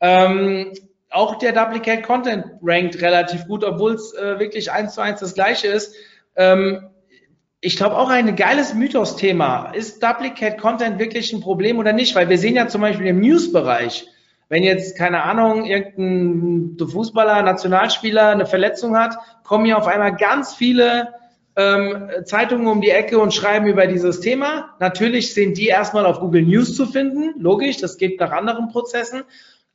Ähm, auch der Duplicate Content rankt relativ gut, obwohl es äh, wirklich eins zu eins das gleiche ist. Ähm, ich glaube auch ein geiles Mythos-Thema. Ist Duplicate Content wirklich ein Problem oder nicht? Weil wir sehen ja zum Beispiel im News-Bereich, wenn jetzt, keine Ahnung, irgendein Fußballer, Nationalspieler eine Verletzung hat, kommen hier auf einmal ganz viele ähm, Zeitungen um die Ecke und schreiben über dieses Thema. Natürlich sind die erstmal auf Google News zu finden, logisch, das geht nach anderen Prozessen.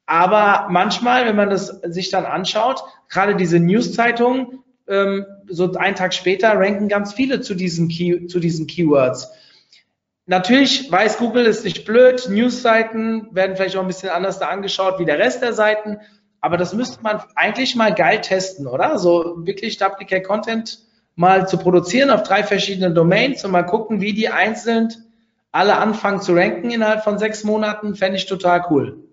Aber manchmal, wenn man das sich dann anschaut, gerade diese News-Zeitungen, ähm, so einen Tag später ranken ganz viele zu diesen, Key, zu diesen Keywords. Natürlich weiß Google, ist nicht blöd. News-Seiten werden vielleicht auch ein bisschen anders da angeschaut wie der Rest der Seiten. Aber das müsste man eigentlich mal geil testen, oder? So wirklich Duplicate Content mal zu produzieren auf drei verschiedenen Domains und mal gucken, wie die einzeln alle anfangen zu ranken innerhalb von sechs Monaten, fände ich total cool.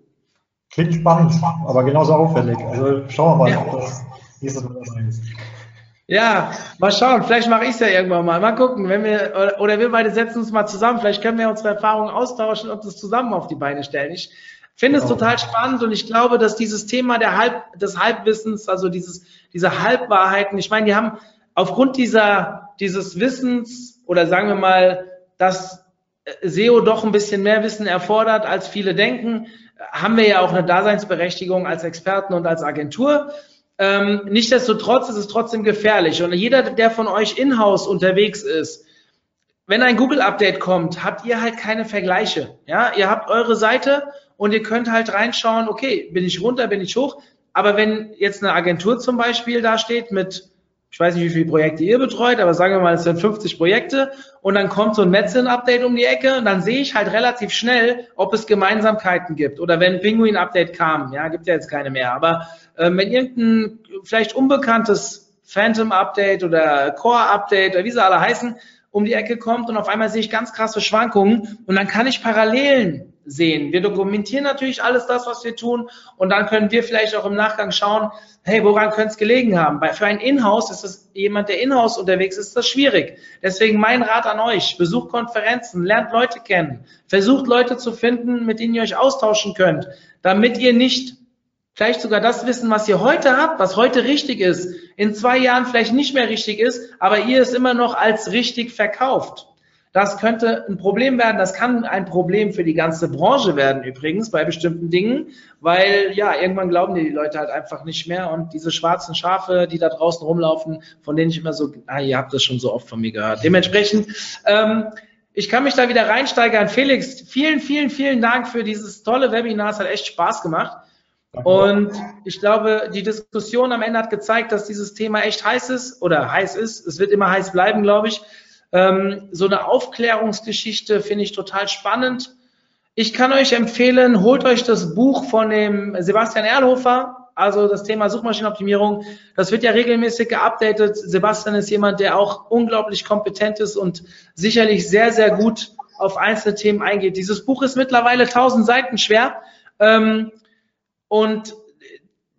Klingt spannend, aber genauso auffällig. Also schauen wir mal, ja. ob das nächstes Mal ist. Ja, mal schauen. Vielleicht mache ich es ja irgendwann mal. Mal gucken, wenn wir oder, wir beide setzen uns mal zusammen. Vielleicht können wir unsere Erfahrungen austauschen und das zusammen auf die Beine stellen. Ich finde es total spannend und ich glaube, dass dieses Thema der Halb, des Halbwissens, also dieses, diese Halbwahrheiten, ich meine, die haben aufgrund dieser, dieses Wissens oder sagen wir mal, dass SEO doch ein bisschen mehr Wissen erfordert, als viele denken, haben wir ja auch eine Daseinsberechtigung als Experten und als Agentur. Ähm, Nichtsdestotrotz ist es trotzdem gefährlich. Und jeder, der von euch in-house unterwegs ist, wenn ein Google-Update kommt, habt ihr halt keine Vergleiche. Ja, ihr habt eure Seite und ihr könnt halt reinschauen, okay, bin ich runter, bin ich hoch. Aber wenn jetzt eine Agentur zum Beispiel da steht mit, ich weiß nicht, wie viele Projekte ihr betreut, aber sagen wir mal, es sind 50 Projekte und dann kommt so ein Metzin-Update um die Ecke und dann sehe ich halt relativ schnell, ob es Gemeinsamkeiten gibt. Oder wenn Penguin-Update kam, ja, gibt ja jetzt keine mehr, aber ähm, wenn irgendein vielleicht unbekanntes Phantom-Update oder Core-Update oder wie sie alle heißen, um die Ecke kommt und auf einmal sehe ich ganz krasse Schwankungen und dann kann ich Parallelen sehen. Wir dokumentieren natürlich alles das, was wir tun und dann können wir vielleicht auch im Nachgang schauen, hey, woran könnte es gelegen haben? Bei, für ein Inhouse ist es jemand, der Inhouse unterwegs ist, ist das schwierig. Deswegen mein Rat an euch, besucht Konferenzen, lernt Leute kennen, versucht Leute zu finden, mit denen ihr euch austauschen könnt, damit ihr nicht vielleicht sogar das Wissen, was ihr heute habt, was heute richtig ist, in zwei Jahren vielleicht nicht mehr richtig ist, aber ihr es immer noch als richtig verkauft. Das könnte ein Problem werden. Das kann ein Problem für die ganze Branche werden übrigens bei bestimmten Dingen, weil ja, irgendwann glauben die Leute halt einfach nicht mehr und diese schwarzen Schafe, die da draußen rumlaufen, von denen ich immer so, ah, ihr habt das schon so oft von mir gehört. Dementsprechend, ähm, ich kann mich da wieder reinsteigern. Felix, vielen, vielen, vielen Dank für dieses tolle Webinar. Es hat echt Spaß gemacht. Und ich glaube, die Diskussion am Ende hat gezeigt, dass dieses Thema echt heiß ist oder heiß ist. Es wird immer heiß bleiben, glaube ich. Ähm, so eine Aufklärungsgeschichte finde ich total spannend. Ich kann euch empfehlen, holt euch das Buch von dem Sebastian Erlhofer, also das Thema Suchmaschinenoptimierung. Das wird ja regelmäßig geupdatet. Sebastian ist jemand, der auch unglaublich kompetent ist und sicherlich sehr, sehr gut auf einzelne Themen eingeht. Dieses Buch ist mittlerweile 1000 Seiten schwer. Ähm, und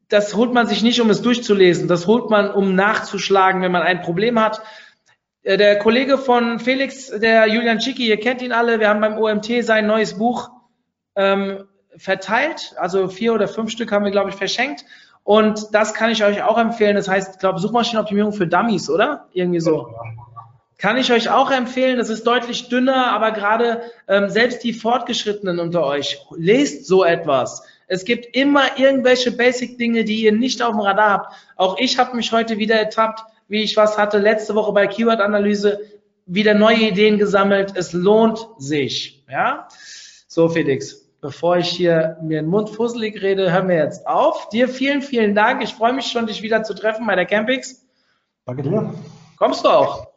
das holt man sich nicht, um es durchzulesen. Das holt man, um nachzuschlagen, wenn man ein Problem hat. Äh, der Kollege von Felix, der Julian Schicki, ihr kennt ihn alle, wir haben beim OMT sein neues Buch ähm, verteilt. Also vier oder fünf Stück haben wir, glaube ich, verschenkt. Und das kann ich euch auch empfehlen. Das heißt, ich glaube, Suchmaschinenoptimierung für Dummies, oder? Irgendwie so. Kann ich euch auch empfehlen. Das ist deutlich dünner, aber gerade ähm, selbst die Fortgeschrittenen unter euch, lest so etwas. Es gibt immer irgendwelche Basic-Dinge, die ihr nicht auf dem Radar habt. Auch ich habe mich heute wieder ertappt, wie ich was hatte letzte Woche bei Keyword-Analyse, wieder neue Ideen gesammelt. Es lohnt sich. Ja, so Felix. Bevor ich hier mir den Mund fusselig rede, hören wir jetzt auf. Dir vielen, vielen Dank. Ich freue mich schon, dich wieder zu treffen bei der Campix. Danke dir. Kommst du auch?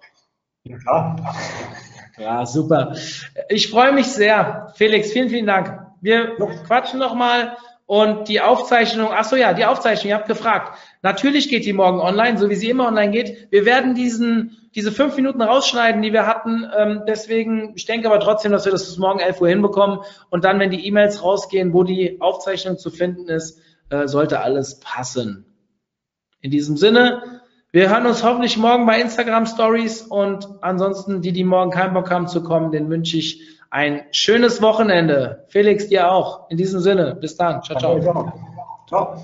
Ja, klar. Ja, super. Ich freue mich sehr. Felix, vielen, vielen Dank. Wir quatschen nochmal und die Aufzeichnung, ach so ja, die Aufzeichnung, ihr habt gefragt. Natürlich geht die morgen online, so wie sie immer online geht. Wir werden diesen, diese fünf Minuten rausschneiden, die wir hatten. Ähm, deswegen, ich denke aber trotzdem, dass wir das bis morgen 11 Uhr hinbekommen. Und dann, wenn die E-Mails rausgehen, wo die Aufzeichnung zu finden ist, äh, sollte alles passen. In diesem Sinne, wir hören uns hoffentlich morgen bei Instagram Stories und ansonsten, die, die morgen keinen Bock haben zu kommen, den wünsche ich ein schönes Wochenende. Felix, dir auch. In diesem Sinne, bis dann. Ciao, ciao. Ciao.